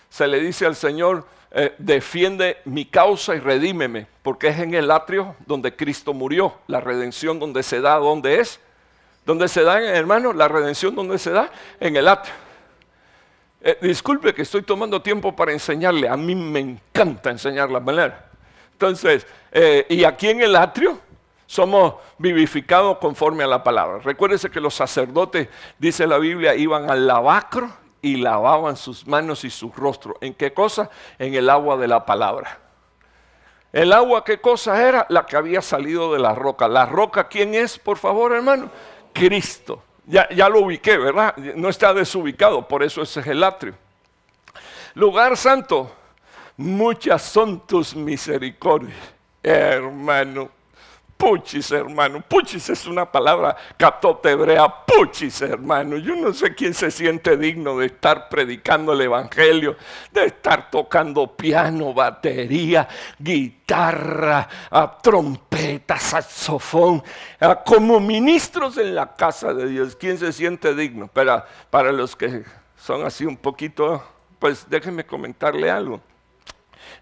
se le dice al Señor, eh, defiende mi causa y redímeme, porque es en el atrio donde Cristo murió. La redención donde se da, ¿dónde es? ¿Dónde se da, hermano? La redención donde se da, en el atrio. Eh, disculpe que estoy tomando tiempo para enseñarle. A mí me encanta enseñar la manera. Entonces, eh, y aquí en el atrio somos vivificados conforme a la palabra. Recuérdese que los sacerdotes, dice la Biblia, iban al lavacro y lavaban sus manos y su rostro. ¿En qué cosa? En el agua de la palabra. ¿El agua qué cosa era? La que había salido de la roca. ¿La roca quién es, por favor, hermano? Cristo. Ya, lo ubiqué, ¿verdad? No está desubicado, por eso ese es el atrio. Lugar santo, muchas son tus misericordias, hermano. Puchis, hermano. Puchis es una palabra catote hebrea. Puchis, hermano. Yo no sé quién se siente digno de estar predicando el Evangelio, de estar tocando piano, batería, guitarra, trompeta, saxofón, como ministros en la casa de Dios. ¿Quién se siente digno? Pero para los que son así un poquito, pues déjenme comentarle algo.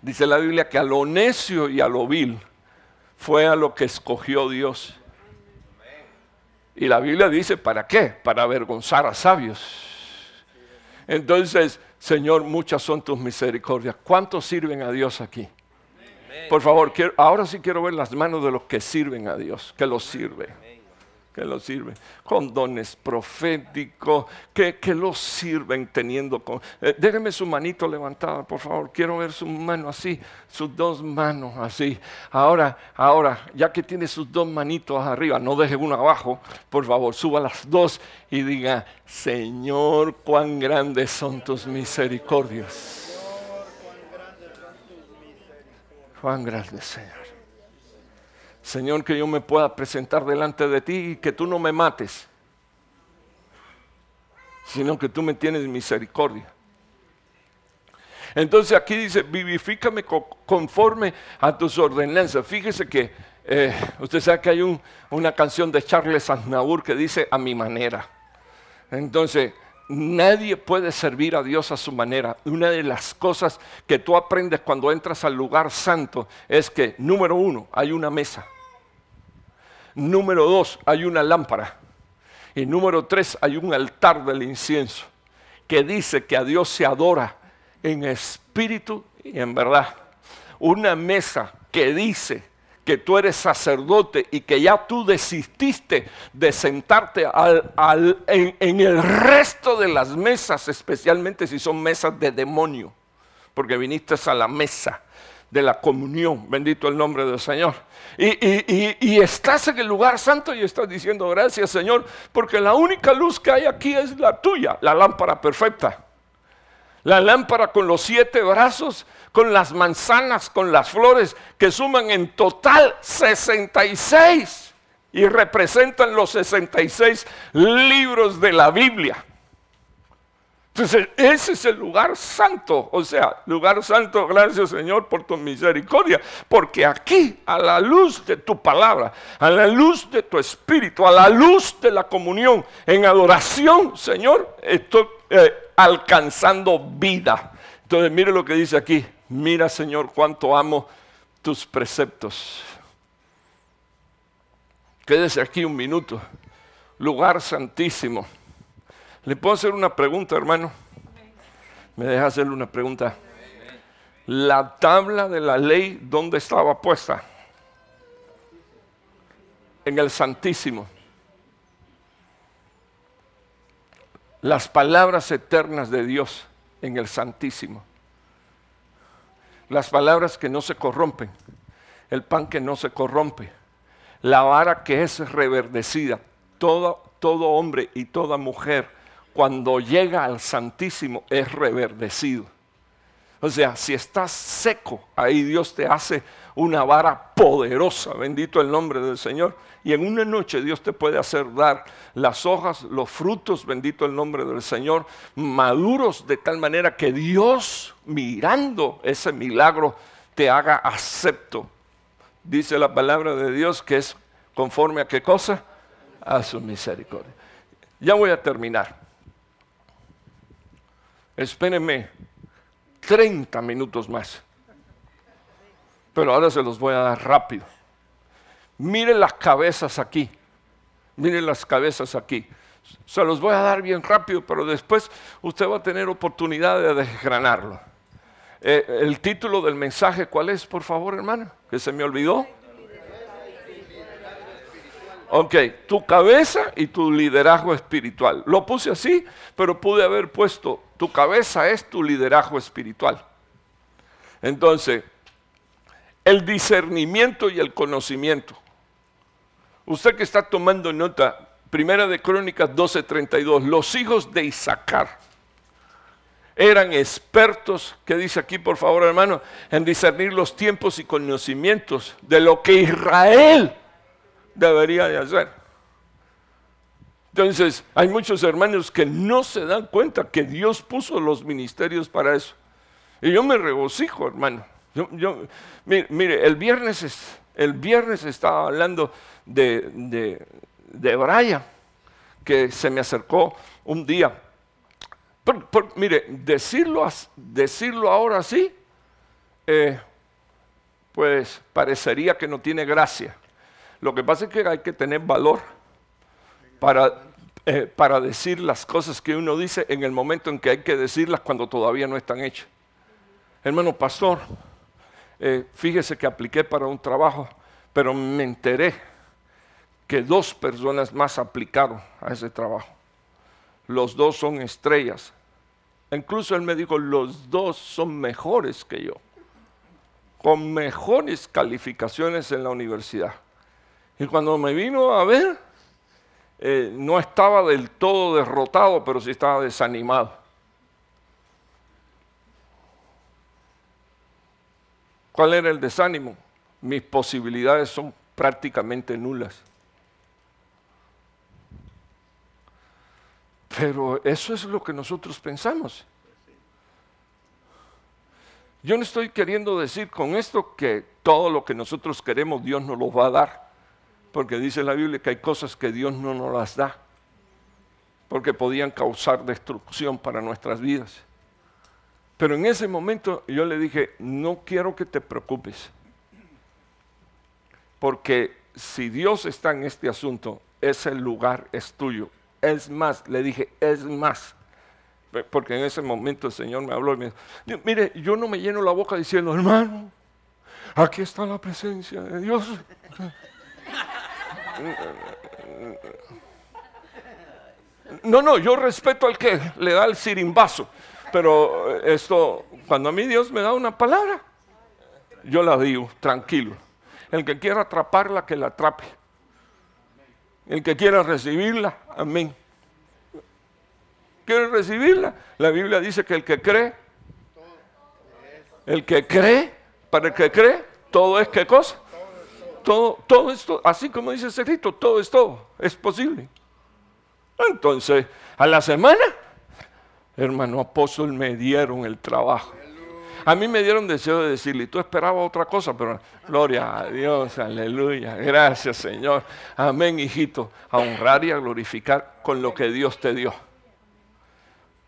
Dice la Biblia que a lo necio y a lo vil fue a lo que escogió Dios. Y la Biblia dice, ¿para qué? Para avergonzar a sabios. Entonces, Señor, muchas son tus misericordias. ¿Cuántos sirven a Dios aquí? Por favor, ahora sí quiero ver las manos de los que sirven a Dios, que los sirven que los sirven, con dones proféticos, que, que los sirven teniendo... Con, eh, déjeme su manito levantada, por favor, quiero ver su mano así, sus dos manos así. Ahora, ahora, ya que tiene sus dos manitos arriba, no deje uno abajo, por favor, suba las dos y diga, Señor, cuán grandes son tus misericordias. Cuán grandes, Señor. Señor, que yo me pueda presentar delante de ti y que tú no me mates, sino que tú me tienes misericordia. Entonces aquí dice, vivifícame conforme a tus ordenanzas. Fíjese que eh, usted sabe que hay una canción de Charles Aznavour que dice a mi manera. Entonces, nadie puede servir a Dios a su manera. Una de las cosas que tú aprendes cuando entras al lugar santo es que, número uno, hay una mesa. Número dos, hay una lámpara. Y número tres, hay un altar del incienso que dice que a Dios se adora en espíritu y en verdad. Una mesa que dice que tú eres sacerdote y que ya tú desististe de sentarte en, en el resto de las mesas, especialmente si son mesas de demonio, porque viniste a la mesa de la comunión. Bendito el nombre del Señor. Y, estás en el lugar santo y estás diciendo gracias Señor, porque la única luz que hay aquí es la tuya, la lámpara perfecta. La lámpara con los siete brazos, con las manzanas, con las flores, que suman en total 66 y representan los 66 libros de la Biblia. Entonces, ese es el lugar santo. O sea, lugar santo, gracias Señor por tu misericordia. Porque aquí, a la luz de tu palabra, a la luz de tu espíritu, a la luz de la comunión, en adoración, Señor, estoy eh, alcanzando vida. Entonces, mire lo que dice aquí. Mira, Señor, cuánto amo tus preceptos. Quédese aquí un minuto. Lugar santísimo. ¿Le puedo hacer una pregunta, hermano? ¿Me deja hacerle una pregunta? La tabla de la ley, ¿dónde estaba puesta? En el Santísimo. Las palabras eternas de Dios en el Santísimo. Las palabras que no se corrompen. El pan que no se corrompe. La vara que es reverdecida. Todo, todo hombre y toda mujer cuando llega al Santísimo es reverdecido. O sea, si estás seco, ahí Dios te hace una vara poderosa, bendito el nombre del Señor. Y en una noche Dios te puede hacer dar las hojas, los frutos, bendito el nombre del Señor, maduros de tal manera que Dios, mirando ese milagro, te haga acepto. Dice la palabra de Dios que es conforme a qué cosa? A su misericordia. Ya voy a terminar espérenme 30 minutos más. Pero ahora se los voy a dar rápido. Miren las cabezas aquí. Miren las cabezas aquí. Se los voy a dar bien rápido, pero después usted va a tener oportunidad de desgranarlo. Eh, el título del mensaje, ¿cuál es, por favor, hermano? Que se me olvidó. Ok, tu cabeza y tu liderazgo espiritual. Lo puse así, pero pude haber puesto, tu cabeza es tu liderazgo espiritual. Entonces, el discernimiento y el conocimiento. Usted que está tomando nota, Primera de Crónicas 12:32, los hijos de Isaacar eran expertos, ¿qué dice aquí por favor hermano? En discernir los tiempos y conocimientos de lo que Israel debería de hacer. Entonces, hay muchos hermanos que no se dan cuenta que Dios puso los ministerios para eso. Y yo me regocijo, hermano. Yo, mire, el viernes, el viernes estaba hablando de, de, de Brian, que se me acercó un día. mire, decirlo, decirlo ahora sí, eh, pues parecería que no tiene gracia. Lo que pasa es que hay que tener valor para, eh, para decir las cosas que uno dice en el momento en que hay que decirlas cuando todavía no están hechas. Hermano pastor, eh, fíjese que apliqué para un trabajo, pero me enteré que dos personas más aplicaron a ese trabajo. Los dos son estrellas. Incluso él me dijo, los dos son mejores que yo, con mejores calificaciones en la universidad. Y cuando me vino a ver, eh, no estaba del todo derrotado, pero sí estaba desanimado. ¿Cuál era el desánimo? Mis posibilidades son prácticamente nulas. Pero eso es lo que nosotros pensamos. Yo no estoy queriendo decir con esto que todo lo que nosotros queremos Dios nos lo va a dar. Porque dice la Biblia que hay cosas que Dios no nos las da, porque podían causar destrucción para nuestras vidas. Pero en ese momento yo le dije, no quiero que te preocupes, porque si Dios está en este asunto, ese lugar es tuyo. Es más, le dije, es más. Porque en ese momento el Señor me habló y me dijo, mire, yo no me lleno la boca diciendo, hermano, aquí está la presencia de Dios. No, no, yo respeto al que le da el sirimbazo, pero esto, cuando a mí Dios me da una palabra, yo la digo, tranquilo. El que quiera atraparla, que la atrape. El que quiera recibirla, amén. ¿Quiere recibirla? La Biblia dice que el que cree, el que cree, para el que cree, todo es qué cosa. Todo, todo esto, así como dice ese escrito, todo es todo, es posible. Entonces, a la semana, hermano apóstol, me dieron el trabajo. A mí me dieron deseo de decirle, tú esperabas otra cosa, pero gloria a Dios, aleluya, gracias Señor, amén hijito, a honrar y a glorificar con lo que Dios te dio.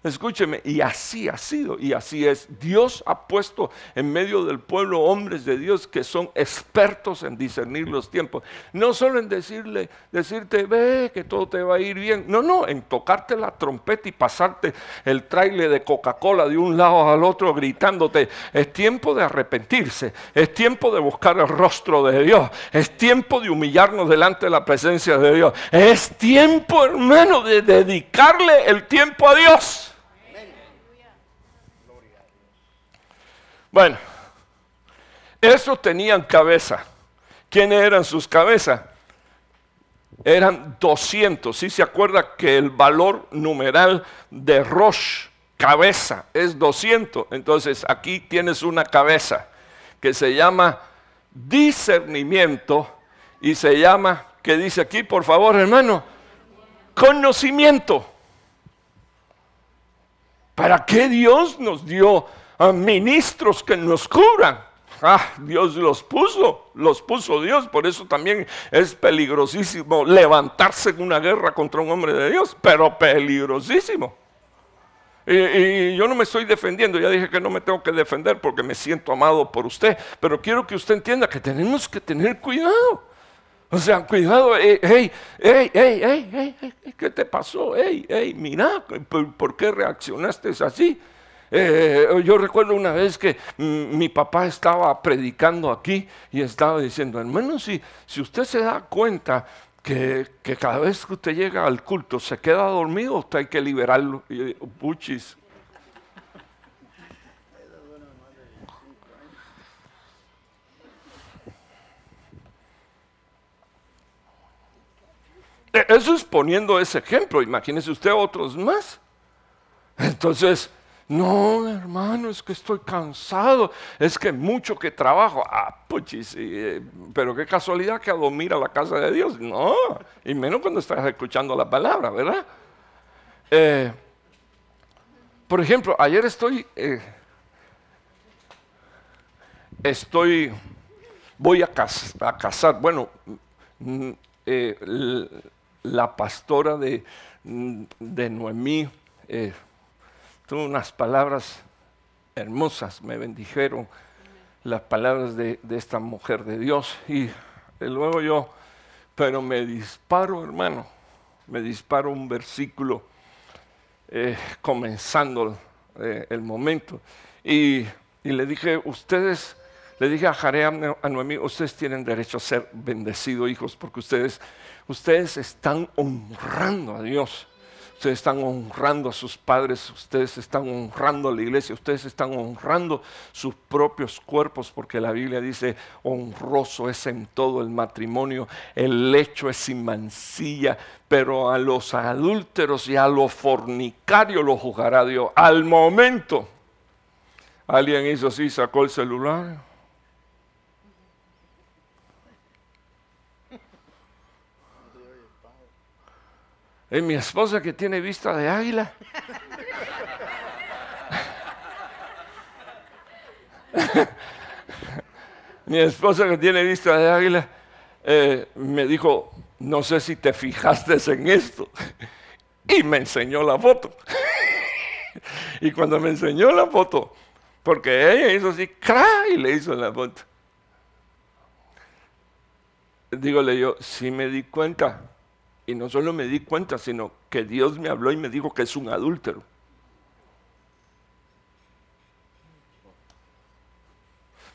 Escúcheme, y así ha sido, y así es. Dios ha puesto en medio del pueblo hombres de Dios que son expertos en discernir los tiempos. No solo en decirle, decirte, ve que todo te va a ir bien. No, no, en tocarte la trompeta y pasarte el trailer de Coca-Cola de un lado al otro gritándote, es tiempo de arrepentirse, es tiempo de buscar el rostro de Dios, es tiempo de humillarnos delante de la presencia de Dios, es tiempo, hermano, de dedicarle el tiempo a Dios. Bueno, esos tenían cabeza. ¿Quiénes eran sus cabezas? Eran 200. Si se acuerda que el valor numeral de Rosh, cabeza, es 200. Entonces aquí tienes una cabeza que se llama discernimiento y se llama, ¿qué dice aquí, por favor, hermano? Conocimiento. ¿Para qué Dios nos dio ministros que nos cubran. Ah, Dios los puso, los puso Dios, por eso también es peligrosísimo levantarse en una guerra contra un hombre de Dios, pero peligrosísimo. Y, y, yo no me estoy defendiendo, ya dije que no me tengo que defender porque me siento amado por usted, pero quiero que usted entienda que tenemos que tener cuidado. O sea, cuidado, hey, hey, hey, hey, hey, ¿qué te pasó? Hey, hey, mira, ¿por qué reaccionaste así? Eh, yo recuerdo una vez que mm, mi papá estaba predicando aquí y estaba diciendo, hermano, si, si usted se da cuenta que, cada vez que usted llega al culto se queda dormido, usted hay que liberarlo. Puchis. E, eso es poniendo ese ejemplo, imagínese usted otros más. Entonces, no, hermano, es que estoy cansado, es que mucho que trabajo. Ah, puchis, eh, pero qué casualidad que a la casa de Dios. No, y menos cuando estás escuchando la palabra, ¿verdad? Eh, por ejemplo, ayer estoy, eh, estoy, voy a, casar, bueno, mm, la pastora de, mm, de Noemí, unas palabras hermosas, me bendijeron las palabras de, esta mujer de Dios. Y luego yo, pero me disparo, hermano, me disparo un versículo eh, comenzando eh, el momento. Y, le dije, ustedes, le dije a Jare, a Noemí, ustedes tienen derecho a ser bendecidos, hijos, porque ustedes, ustedes están honrando a Dios. Ustedes están honrando a sus padres, ustedes están honrando a la iglesia, ustedes están honrando sus propios cuerpos, porque la Biblia dice, honroso es en todo el matrimonio, el lecho es sin mancilla, pero a los adúlteros y a los fornicarios los juzgará Dios. Al momento, alguien hizo así, sacó el celular Es mi esposa que tiene vista de águila. mi esposa que tiene vista de águila eh, me dijo, no sé si te fijaste en esto. y me enseñó la foto. y cuando me enseñó la foto, porque ella hizo así, y le hizo la foto. Dígole yo, sí me di cuenta y no solo me di cuenta, sino que Dios me habló y me dijo que es un adúltero.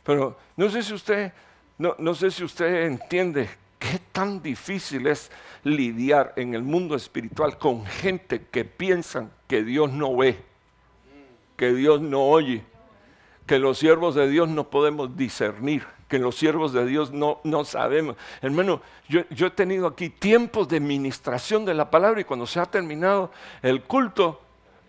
Pero no sé si usted, no, no sé si usted entiende qué tan difícil es lidiar en el mundo espiritual con gente que piensan que Dios no ve, que Dios no oye, que los siervos de Dios no podemos discernir, que los siervos de Dios no, no sabemos. Hermano, yo, yo he tenido aquí tiempos de ministración de la palabra y cuando se ha terminado el culto,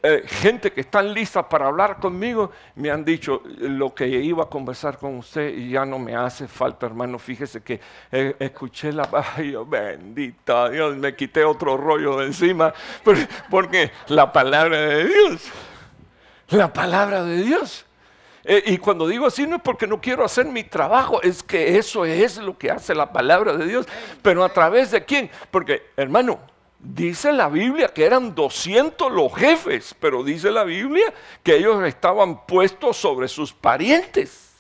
eh, gente que están listas para hablar conmigo me han dicho lo que iba a conversar con usted y ya no me hace falta, hermano. Fíjese que eh, escuché la. Oh, bendita Dios, me quité otro rollo de encima. Porque la palabra de Dios, la palabra de Dios. Eh, y cuando digo así no es porque no quiero hacer mi trabajo, es que eso es lo que hace la palabra de Dios. Pero a través de quién? Porque, hermano, Dice la Biblia que eran 200 los jefes, pero dice la Biblia que ellos estaban puestos sobre sus parientes.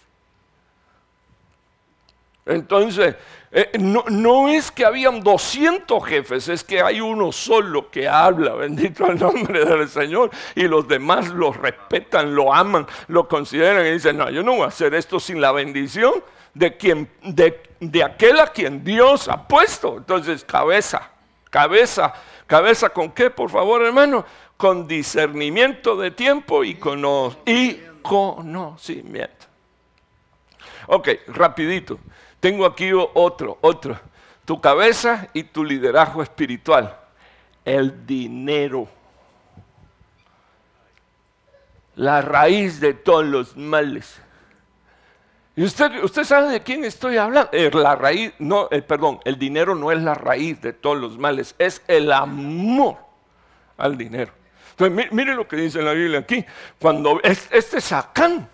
Entonces, eh, no, es que habían 200 jefes, es que hay uno solo que habla, bendito el nombre del Señor, y los demás lo respetan, lo aman, lo consideran y dicen, no, yo no voy a hacer esto sin la bendición de, quien, de, aquel a quien Dios ha puesto. Entonces, cabeza. Cabeza, cabeza con qué, por favor, hermano? Con discernimiento de tiempo y, y conocimiento. Ok, rapidito. Tengo aquí otro, otro. Tu cabeza y tu liderazgo espiritual. El dinero. La raíz de todos los males. Y usted, usted sabe de quién estoy hablando. Eh, la raíz, no, eh, perdón, el dinero no es la raíz de todos los males, es el amor al dinero. Entonces, mire, lo que dice la Biblia aquí. Cuando este sacán,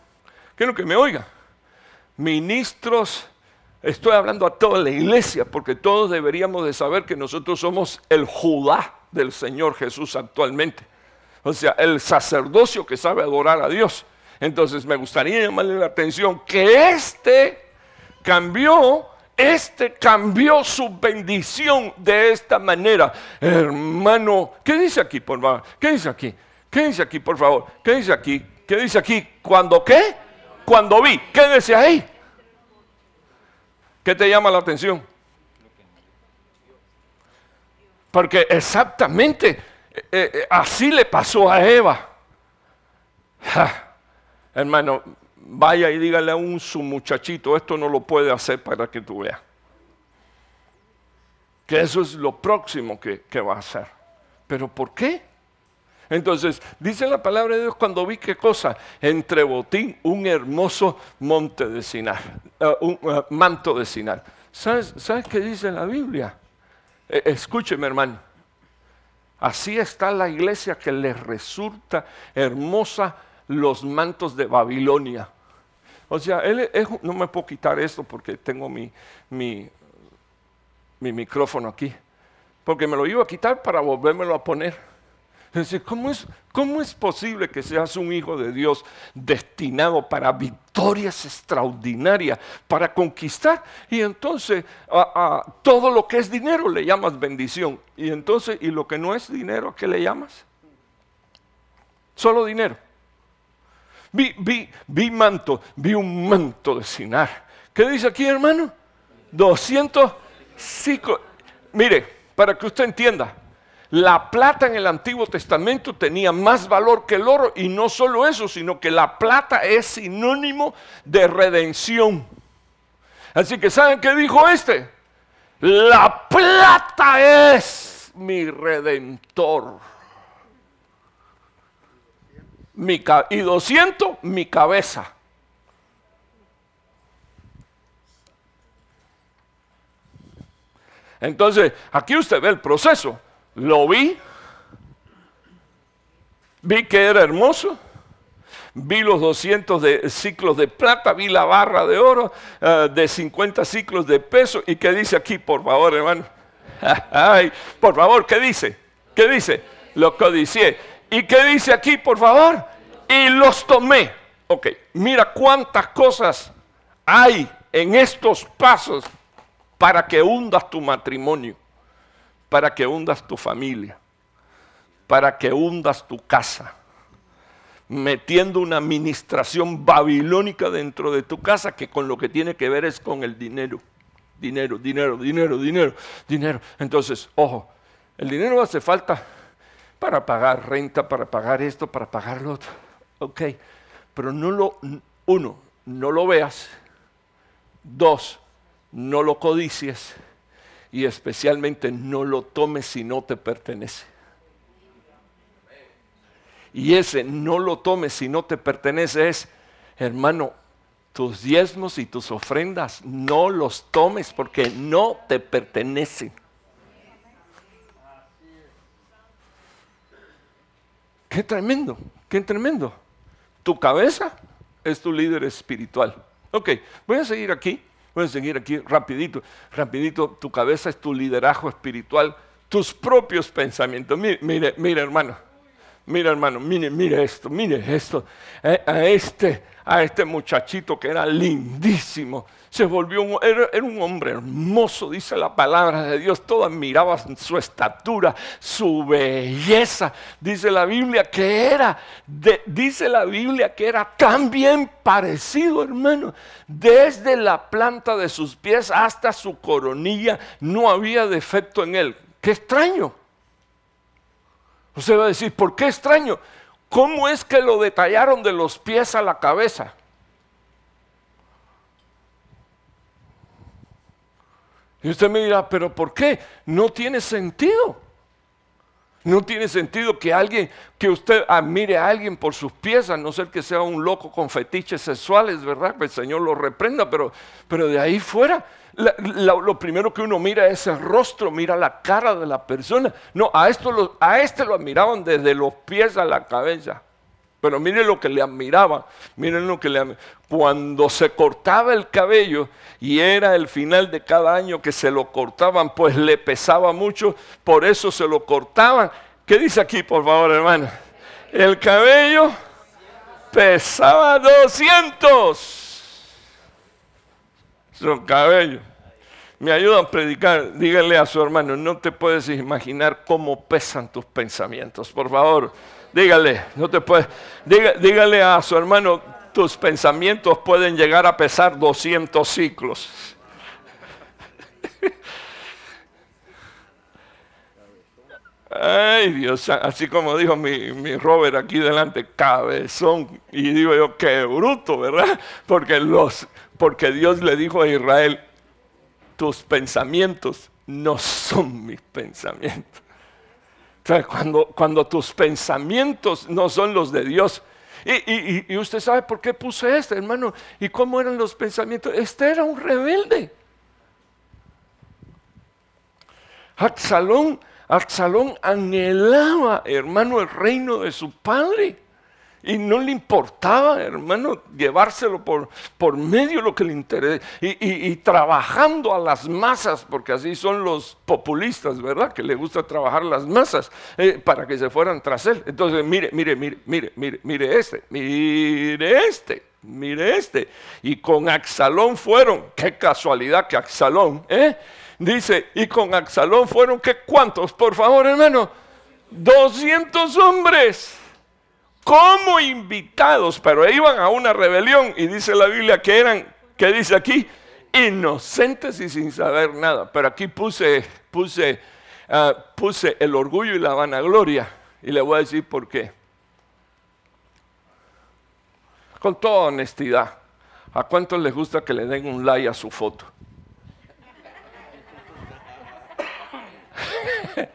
quiero que me oiga, ministros, estoy hablando a toda la iglesia, porque todos deberíamos de saber que nosotros somos el Judá del Señor Jesús actualmente. O sea, el sacerdocio que sabe adorar a Dios. Entonces me gustaría llamarle la atención que este cambió, este cambió su bendición de esta manera. Hermano, ¿qué dice aquí, por favor? ¿Qué dice aquí? ¿Qué dice aquí, por favor? ¿Qué dice aquí? ¿Qué dice aquí? ¿Cuándo qué? Cuando vi. ¿Qué dice ahí? ¿Qué te llama la atención? Porque exactamente eh, eh, así le pasó a Eva. Hermano, vaya y dígale a un su muchachito, esto no lo puede hacer para que tú veas. Que eso es lo próximo que, va a hacer. ¿Pero por qué? Entonces, dice la palabra de Dios cuando vi qué cosa, entre botín un hermoso monte de Sinar, eh, un eh, manto de Sinar. ¿Sabes, ¿Sabes qué dice la Biblia? Eh, escúcheme, hermano. Así está la iglesia que les resulta hermosa los mantos de Babilonia. O sea, no me puedo quitar esto porque tengo mi, mi, mi micrófono aquí. Porque me lo iba a quitar para volvérmelo a poner. Decir, ¿cómo es, ¿cómo es posible que seas un hijo de Dios destinado para victorias extraordinarias, para conquistar? Y entonces a, todo lo que es dinero le llamas bendición. Y entonces, ¿y lo que no es dinero, a qué le llamas? Solo dinero. Vi, vi, vi manto, vi un manto de Sinar. ¿Qué dice aquí, hermano? 205. Mire, para que usted entienda, la plata en el Antiguo Testamento tenía más valor que el oro y no solo eso, sino que la plata es sinónimo de redención. Así que ¿saben qué dijo este? La plata es mi redentor y 200 mi cabeza. Entonces, aquí usted ve el proceso. Lo vi, vi que era hermoso, vi los 200 de, ciclos de plata, vi la barra de oro eh, de 50 ciclos de peso. ¿Y qué dice aquí, por favor, hermano? Ay, por favor, ¿qué dice? ¿Qué dice? Lo codicié. ¿Y qué dice aquí, por favor? Y los tomé. Ok, mira cuántas cosas hay en estos pasos para que hundas tu matrimonio, para que hundas tu familia, para que hundas tu casa, metiendo una administración babilónica dentro de tu casa que con lo que tiene que ver es con el dinero. Dinero, dinero, dinero, dinero, dinero. Entonces, ojo, el dinero hace falta para pagar renta, para pagar esto, para pagar lo otro. Ok, pero no lo, uno, no lo veas. Dos, no lo codicies. Y especialmente no lo tomes si no te pertenece. Y ese no lo tomes si no te pertenece es, hermano, tus diezmos y tus ofrendas no los tomes porque no te pertenecen. Qué tremendo, qué tremendo. Tu cabeza es tu líder espiritual. Ok, voy a seguir aquí, voy a seguir aquí rapidito, rapidito. Tu cabeza es tu liderazgo espiritual, tus propios pensamientos. Mire, mire, mire hermano, mire hermano, mire, mire esto, mire esto. A este, a este muchachito que era lindísimo, se volvió un, era, un hombre hermoso, dice la palabra de Dios. Todos admiraban su estatura, su belleza. Dice la Biblia que era, dice la Biblia que era tan bien parecido, hermano. Desde la planta de sus pies hasta su coronilla no había defecto en él. Qué extraño. Usted va a decir, ¿por qué extraño? ¿Cómo es que lo detallaron de los pies a la cabeza? Y usted me dirá, pero ¿por qué? No tiene sentido. No tiene sentido que alguien, que usted admire a alguien por sus pies, a no ser que sea un loco con fetiches sexuales, ¿verdad? Que el Señor lo reprenda, pero, pero de ahí fuera, lo primero que uno mira es el rostro, mira la cara de la persona. No, a, esto a este lo admiraban desde los pies a la cabeza. Pero miren lo que le admiraba, miren lo que le Cuando se cortaba el cabello y era el final de cada año que se lo cortaban, pues le pesaba mucho, por eso se lo cortaban. ¿Qué dice aquí, por favor, hermano? El cabello pesaba 200. Su cabello. Me ayudan a predicar. Díganle a su hermano, no te puedes imaginar cómo pesan tus pensamientos. Por favor, Dígale, no te puede, dígale a su hermano, tus pensamientos pueden llegar a pesar 200 ciclos. Ay Dios, así como dijo mi, mi, Robert aquí delante, cabezón. Y digo yo, qué bruto, ¿verdad? Porque, los, porque Dios le dijo a Israel, tus pensamientos no son mis pensamientos cuando, cuando tus pensamientos no son los de Dios. Y, usted sabe por qué puse este, hermano. ¿Y cómo eran los pensamientos? Este era un rebelde. Absalón, Absalón anhelaba, hermano, el reino de su padre. Y no le importaba, hermano, llevárselo por, por medio de lo que le interesa. Y, trabajando a las masas, porque así son los populistas, ¿verdad? Que le gusta trabajar las masas eh, para que se fueran tras él. Entonces, mire, mire, mire, mire, mire, mire este, mire este, mire este. Y con Axalón fueron, qué casualidad que Axalón, ¿eh? Dice, y con Axalón fueron, ¿qué cuántos? Por favor, hermano, 200 hombres como invitados, pero iban a una rebelión y dice la Biblia que eran, ¿qué dice aquí? Inocentes y sin saber nada. Pero aquí puse, puse, ah, puse el orgullo y la vanagloria y le voy a decir por qué. Con toda honestidad, ¿a cuántos les gusta que le den un like a su foto?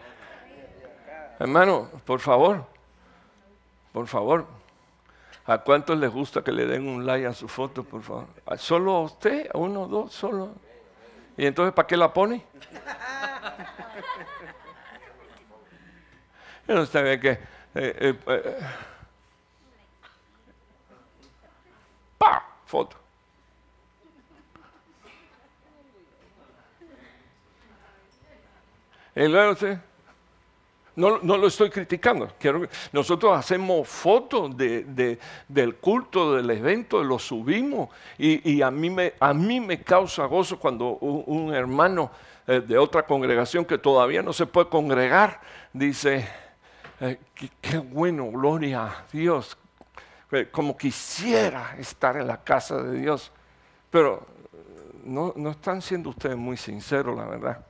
Hermano, por favor, por favor. ¿A cuántos les gusta que le den un like a su foto, por favor? ¿Solo a usted? ¿A uno, dos, solo? ¿Y entonces para qué la pone? Yo no sabía que... Eh, eh, eh. Foto. Y usted... No, lo estoy criticando. nosotros hacemos fotos del culto, del evento, lo subimos y, a, mí me, a mí me causa gozo cuando un, hermano eh, de otra congregación que todavía no se puede congregar dice, eh, qué, bueno, gloria a Dios, eh, como quisiera estar en la casa de Dios. Pero no, no están siendo ustedes muy sinceros, la verdad.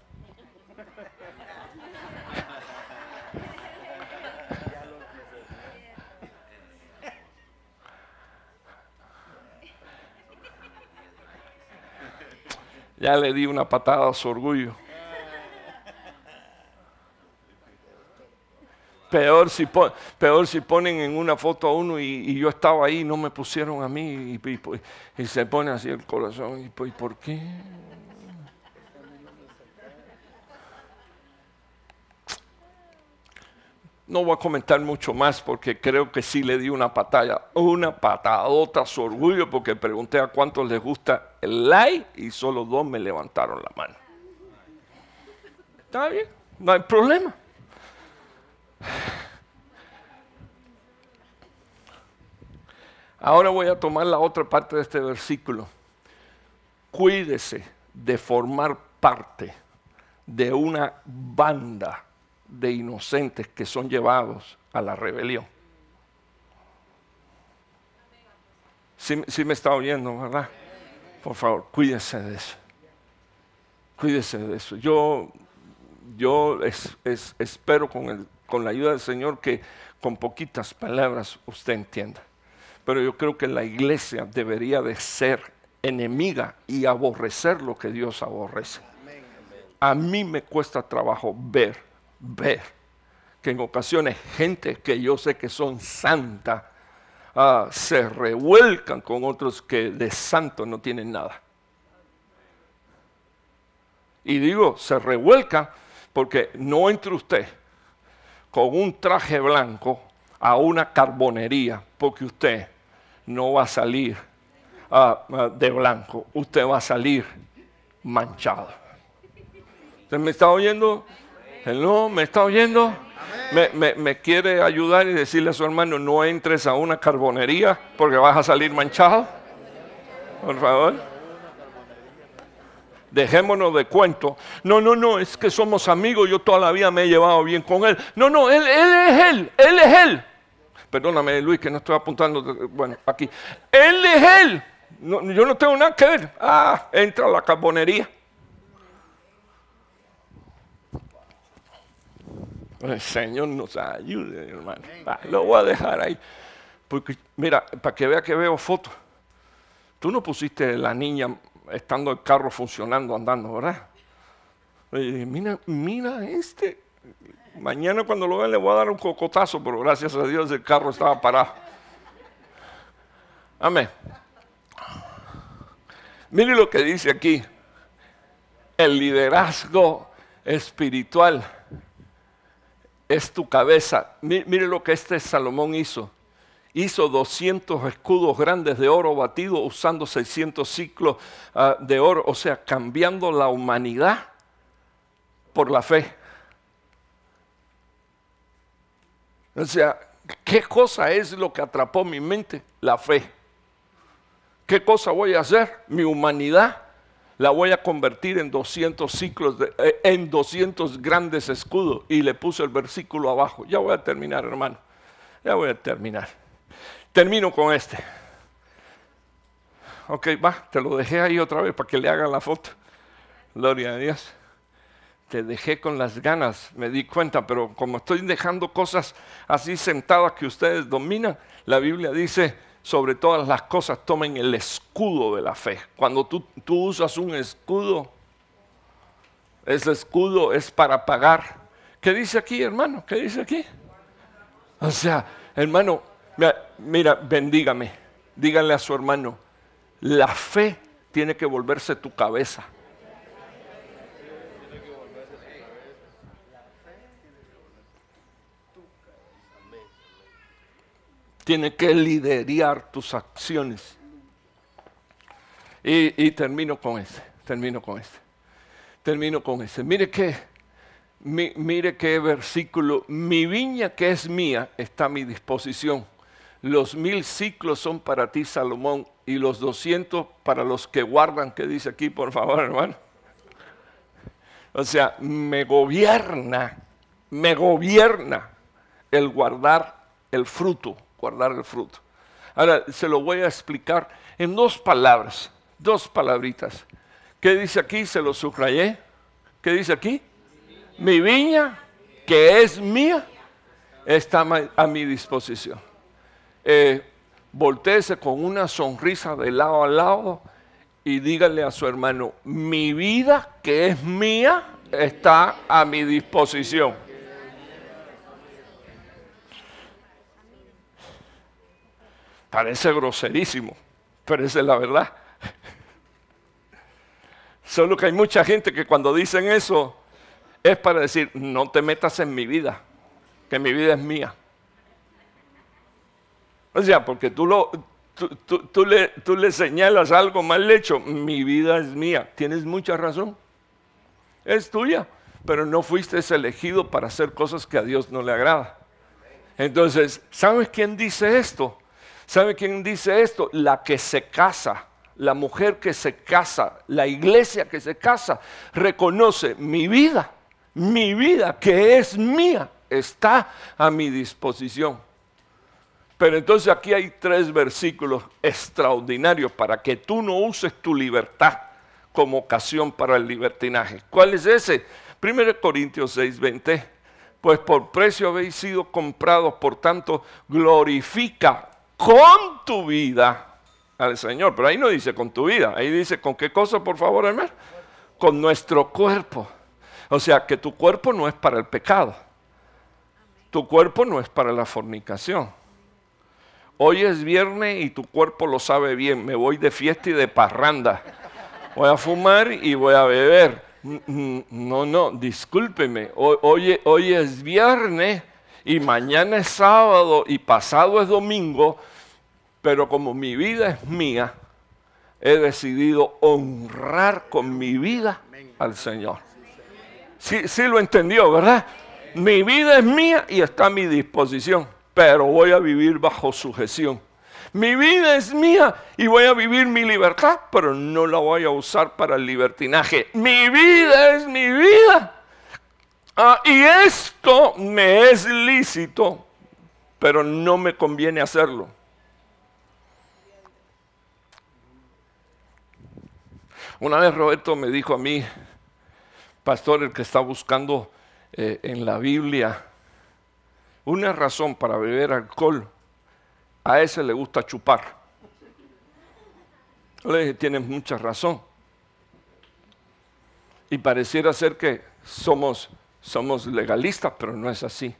Ya le di una patada a su orgullo. Peor si, peor si ponen en una foto a uno y, yo estaba ahí no me pusieron a mí y, y se pone así el corazón. ¿Y por qué? No voy a comentar mucho más porque creo que sí le di una patada, una patadota a su orgullo porque pregunté a cuántos les gusta el like y solo dos me levantaron la mano. Está bien, no hay problema. Ahora voy a tomar la otra parte de este versículo. Cuídese de formar parte de una banda de inocentes que son llevados a la rebelión. Si me está oyendo, ¿verdad? Por favor, cuídese de eso. Cuídese de eso. Yo, yo espero con, con la ayuda del Señor que con poquitas palabras usted entienda. Pero yo creo que la iglesia debería de ser enemiga y aborrecer lo que Dios aborrece. A mí me cuesta trabajo ver ver que en ocasiones gente que yo sé que son santas ah, se revuelcan con otros que de santo no tienen nada. Y digo, se revuelca porque no entre usted con un traje blanco a una carbonería, porque usted no va a salir ah, ah, de blanco, usted va a salir manchado. ¿Usted me está oyendo? Hello, ¿me está oyendo? Me, quiere ayudar y decirle a su hermano, no entres a una carbonería porque vas a salir manchado. Por favor. Dejémonos de cuento. No, no, no, es que somos amigos, yo toda la vida me he llevado bien con él. No, no, él, él es él, él es él. Perdóname, Luis, que no estoy apuntando, bueno, aquí. Él es él. yo no tengo nada que ver. Ah, entra a la carbonería. El Señor nos ayude, hermano. lo voy a dejar ahí. Porque, mira, para que vea que veo fotos. Tú no pusiste la niña estando el carro funcionando, andando, ¿verdad? mira, mira este. Mañana cuando lo vea le voy a dar un cocotazo, pero gracias a Dios el carro estaba parado. Amén. Mire lo que dice aquí. El liderazgo espiritual es tu cabeza. Mire lo que este Salomón hizo. Hizo 200 escudos grandes de oro batido usando 600 ciclos ah, de oro, o sea, cambiando la humanidad por la fe. O sea, ¿qué cosa es lo que atrapó mi mente? La fe. ¿Qué cosa voy a hacer? Mi humanidad la voy a convertir en 200 ciclos, eh, en 200 grandes escudos. Y le puse el versículo abajo. Ya voy a terminar, hermano. Ya voy a terminar. Termino con este. Ok, va, te lo dejé ahí otra vez para que le hagan la foto. Gloria a Dios. Te dejé con las ganas, me di cuenta, pero como estoy dejando cosas así sentadas que ustedes dominan, la Biblia dice, sobre todas las cosas tomen el escudo de la fe. Cuando tú, tú usas un escudo, ese escudo es para pagar. ¿Qué dice aquí, hermano? ¿Qué dice aquí? O sea, hermano, mira, bendígame. Díganle a su hermano, la fe tiene que volverse tu cabeza. Tiene que liderar tus acciones. Y, termino con ese, termino con ese, termino con ese. Mire que, mire qué versículo, mi viña que es mía está a mi disposición. Los mil ciclos son para ti, Salomón, y los doscientos para los que guardan, ¿qué dice aquí, por favor, hermano? O sea, me gobierna, me gobierna el guardar el fruto guardar el fruto. Ahora se lo voy a explicar en dos palabras, dos palabritas. ¿Qué dice aquí? Se lo subrayé. ¿Qué dice aquí? Mi viña, que es mía, está a mi disposición. Eh, con una sonrisa de lado a lado y dígale a su hermano, mi vida que es mía está a mi disposición. Parece groserísimo, pero esa es la verdad. Solo que hay mucha gente que cuando dicen eso es para decir, no te metas en mi vida, que mi vida es mía. O sea, porque tú, lo, tú, le, tú le señalas algo mal hecho, mi vida es mía. Tienes mucha razón. Es tuya, pero no fuiste elegido para hacer cosas que a Dios no le agrada. Entonces, ¿sabes quién dice esto? ¿Sabe quién dice esto? La que se casa, la mujer que se casa, la iglesia que se casa, reconoce mi vida, mi vida que es mía, está a mi disposición. Pero entonces aquí hay tres versículos extraordinarios para que tú no uses tu libertad como ocasión para el libertinaje. ¿Cuál es ese? 1 Corintios 6, 20. Pues por precio habéis sido comprados, por tanto, glorifica con tu vida al Señor. Pero ahí no dice con tu vida, ahí dice con qué cosa, por favor, hermano. Con nuestro cuerpo. O sea, que tu cuerpo no es para el pecado. Tu cuerpo no es para la fornicación. Hoy es viernes y tu cuerpo lo sabe bien. Me voy de fiesta y de parranda. Voy a fumar y voy a beber. No, no, discúlpeme. Hoy, hoy es viernes y mañana es sábado y pasado es domingo, pero como mi vida es mía, he decidido honrar con mi vida al Señor. Sí, sí lo entendió, ¿verdad? Mi vida es mía y está a mi disposición, pero voy a vivir bajo sujeción. Mi vida es mía y voy a vivir mi libertad, pero no la voy a usar para el libertinaje. Mi vida es mi vida Ah, y esto me es lícito, pero no me conviene hacerlo. Una vez Roberto me dijo a mí, pastor, el que está buscando eh, en la Biblia una razón para beber alcohol, a ese le gusta chupar. le dije, tienes mucha razón. Y pareciera ser que somos somos legalistas, pero no es así.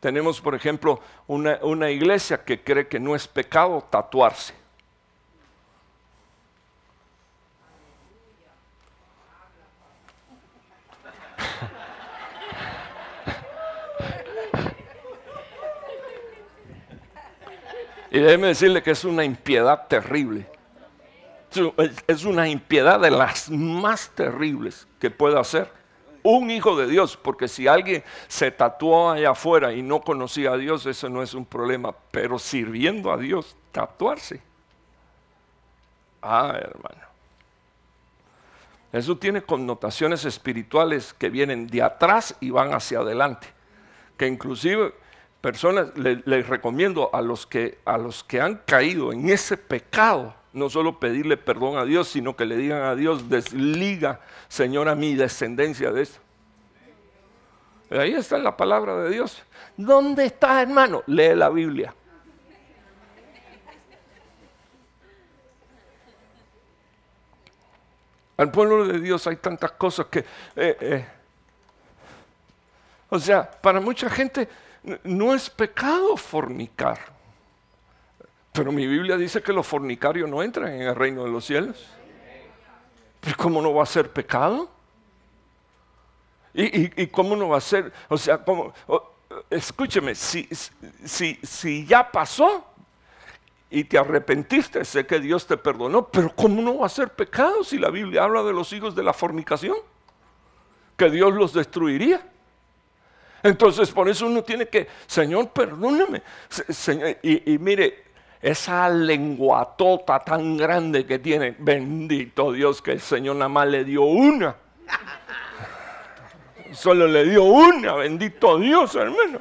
Tenemos, por ejemplo, una, iglesia que cree que no es pecado tatuarse. Y déjeme decirle que es una impiedad terrible es una impiedad de las más terribles que puede hacer un hijo de Dios, porque si alguien se tatuó allá afuera y no conocía a Dios, eso no es un problema, pero sirviendo a Dios, tatuarse. Ah, hermano. Eso tiene connotaciones espirituales que vienen de atrás y van hacia adelante. Que inclusive personas, les, recomiendo a los, que, a los que han caído en ese pecado, no solo pedirle perdón a Dios, sino que le digan a Dios, desliga, Señor, a mi descendencia de esto. Ahí está la palabra de Dios. ¿Dónde está, hermano? Lee la Biblia. Al pueblo de Dios hay tantas cosas que... Eh, eh, o sea, para mucha gente no es pecado fornicar. Pero mi Biblia dice que los fornicarios no entran en el reino de los cielos. ¿Cómo no va a ser pecado? ¿Y, cómo no va a ser? O sea, ¿cómo? escúcheme, si, si, si ya pasó y te arrepentiste, sé que Dios te perdonó, pero ¿cómo no va a ser pecado si la Biblia habla de los hijos de la fornicación? Que Dios los destruiría. Entonces, por eso uno tiene que, Señor, perdóname. y, y mire, esa lenguatota tan grande que tiene, bendito Dios que el Señor nada más le dio una. Solo le dio una, bendito Dios, hermano.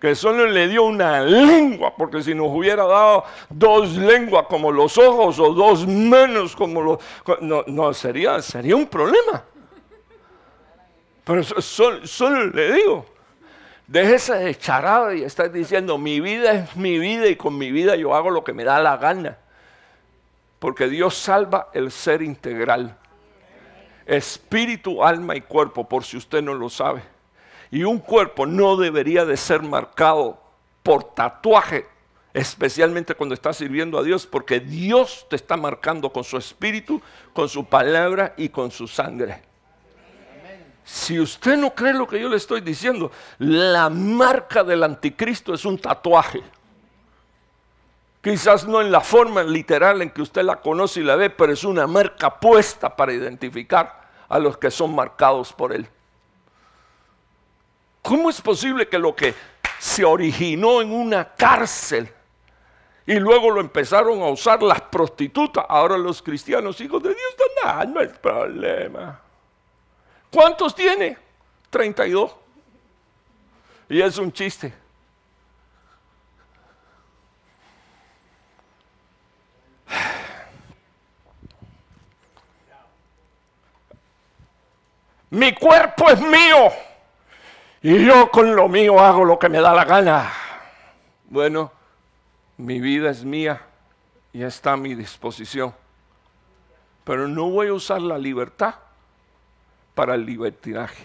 Que solo le dio una lengua, porque si nos hubiera dado dos lenguas como los ojos o dos manos como los... No, no sería, sería un problema. Pero solo, solo le digo, Déjese de charada y está diciendo, mi vida es mi vida y con mi vida yo hago lo que me da la gana. Porque Dios salva el ser integral. Espíritu, alma y cuerpo, por si usted no lo sabe. Y un cuerpo no debería de ser marcado por tatuaje, especialmente cuando está sirviendo a Dios, porque Dios te está marcando con su espíritu, con su palabra y con su sangre. Si usted no cree lo que yo le estoy diciendo, la marca del anticristo es un tatuaje. Quizás no en la forma literal en que usted la conoce y la ve, pero es una marca puesta para identificar a los que son marcados por él. ¿Cómo es posible que lo que se originó en una cárcel y luego lo empezaron a usar las prostitutas, ahora los cristianos, hijos de Dios, nada, no es problema. ¿Cuántos tiene? 32. Y es un chiste. Mi cuerpo es mío. Y yo con lo mío hago lo que me da la gana. Bueno, mi vida es mía y está a mi disposición. Pero no voy a usar la libertad para el libertinaje.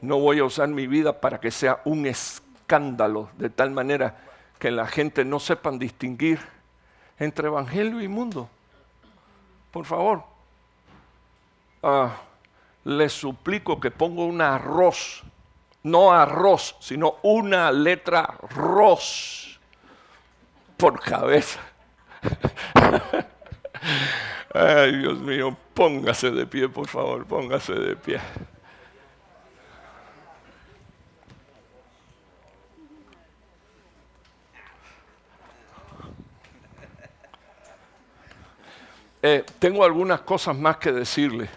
No voy a usar mi vida para que sea un escándalo, de tal manera que la gente no sepan distinguir entre evangelio y mundo. Por favor, ah, les suplico que ponga un arroz, no arroz, sino una letra ros por cabeza. Ay, Dios mío, póngase de pie, por favor, póngase de pie. Eh, tengo algunas cosas más que decirle,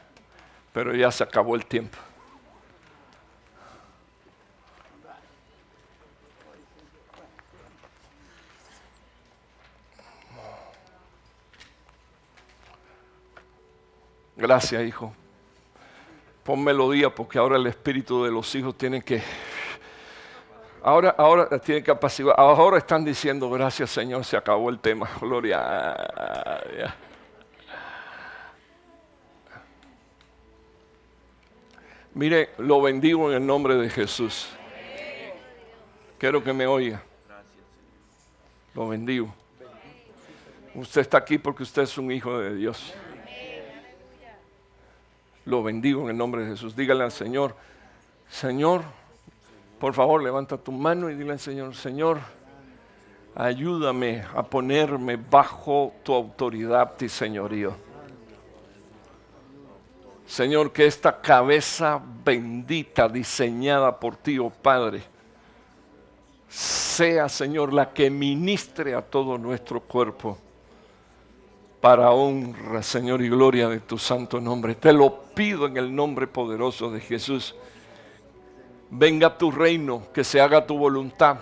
pero ya se acabó el tiempo. Gracias, hijo. Pon melodía porque ahora el espíritu de los hijos tiene que... Ahora, ahora tiene que apaciguar. Ahora están diciendo, gracias Señor, se acabó el tema. Gloria. Mire, lo bendigo en el nombre de Jesús. Quiero que me oiga. Lo bendigo. Usted está aquí porque usted es un hijo de Dios lo bendigo en el nombre de Jesús. Dígale al Señor, Señor, por favor levanta tu mano y dile al Señor, Señor, ayúdame a ponerme bajo tu autoridad y señorío. Señor, que esta cabeza bendita diseñada por ti, oh Padre, sea, Señor, la que ministre a todo nuestro cuerpo para honra, Señor, y gloria de tu santo nombre. Te lo pido en el nombre poderoso de Jesús. Venga tu reino, que se haga tu voluntad.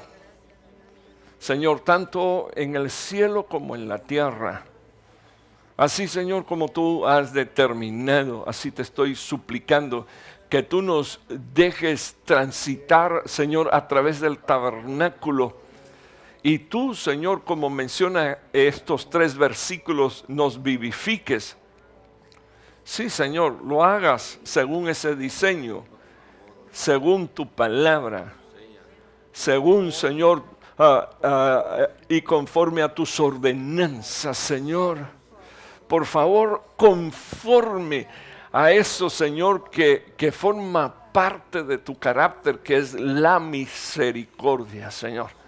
Señor, tanto en el cielo como en la tierra. Así, Señor, como tú has determinado, así te estoy suplicando que tú nos dejes transitar, Señor, a través del tabernáculo y tú, Señor, como menciona estos tres versículos, nos vivifiques. Sí, Señor, lo hagas según ese diseño, según tu palabra, según, Señor, ah, ah, y conforme a tus ordenanzas, Señor. Por favor, conforme a eso, Señor, que, que forma parte de tu carácter, que es la misericordia, Señor.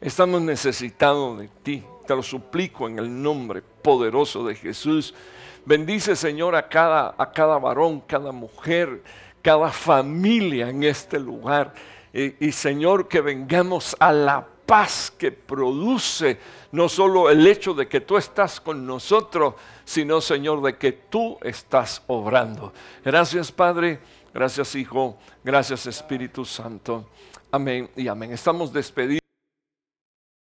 Estamos necesitados de ti. Te lo suplico en el nombre poderoso de Jesús. Bendice, Señor, a cada, a cada varón, cada mujer, cada familia en este lugar. Y, y, Señor, que vengamos a la paz que produce no solo el hecho de que tú estás con nosotros, sino, Señor, de que tú estás obrando. Gracias, Padre. Gracias, Hijo. Gracias, Espíritu Santo. Amén y amén. Estamos despedidos.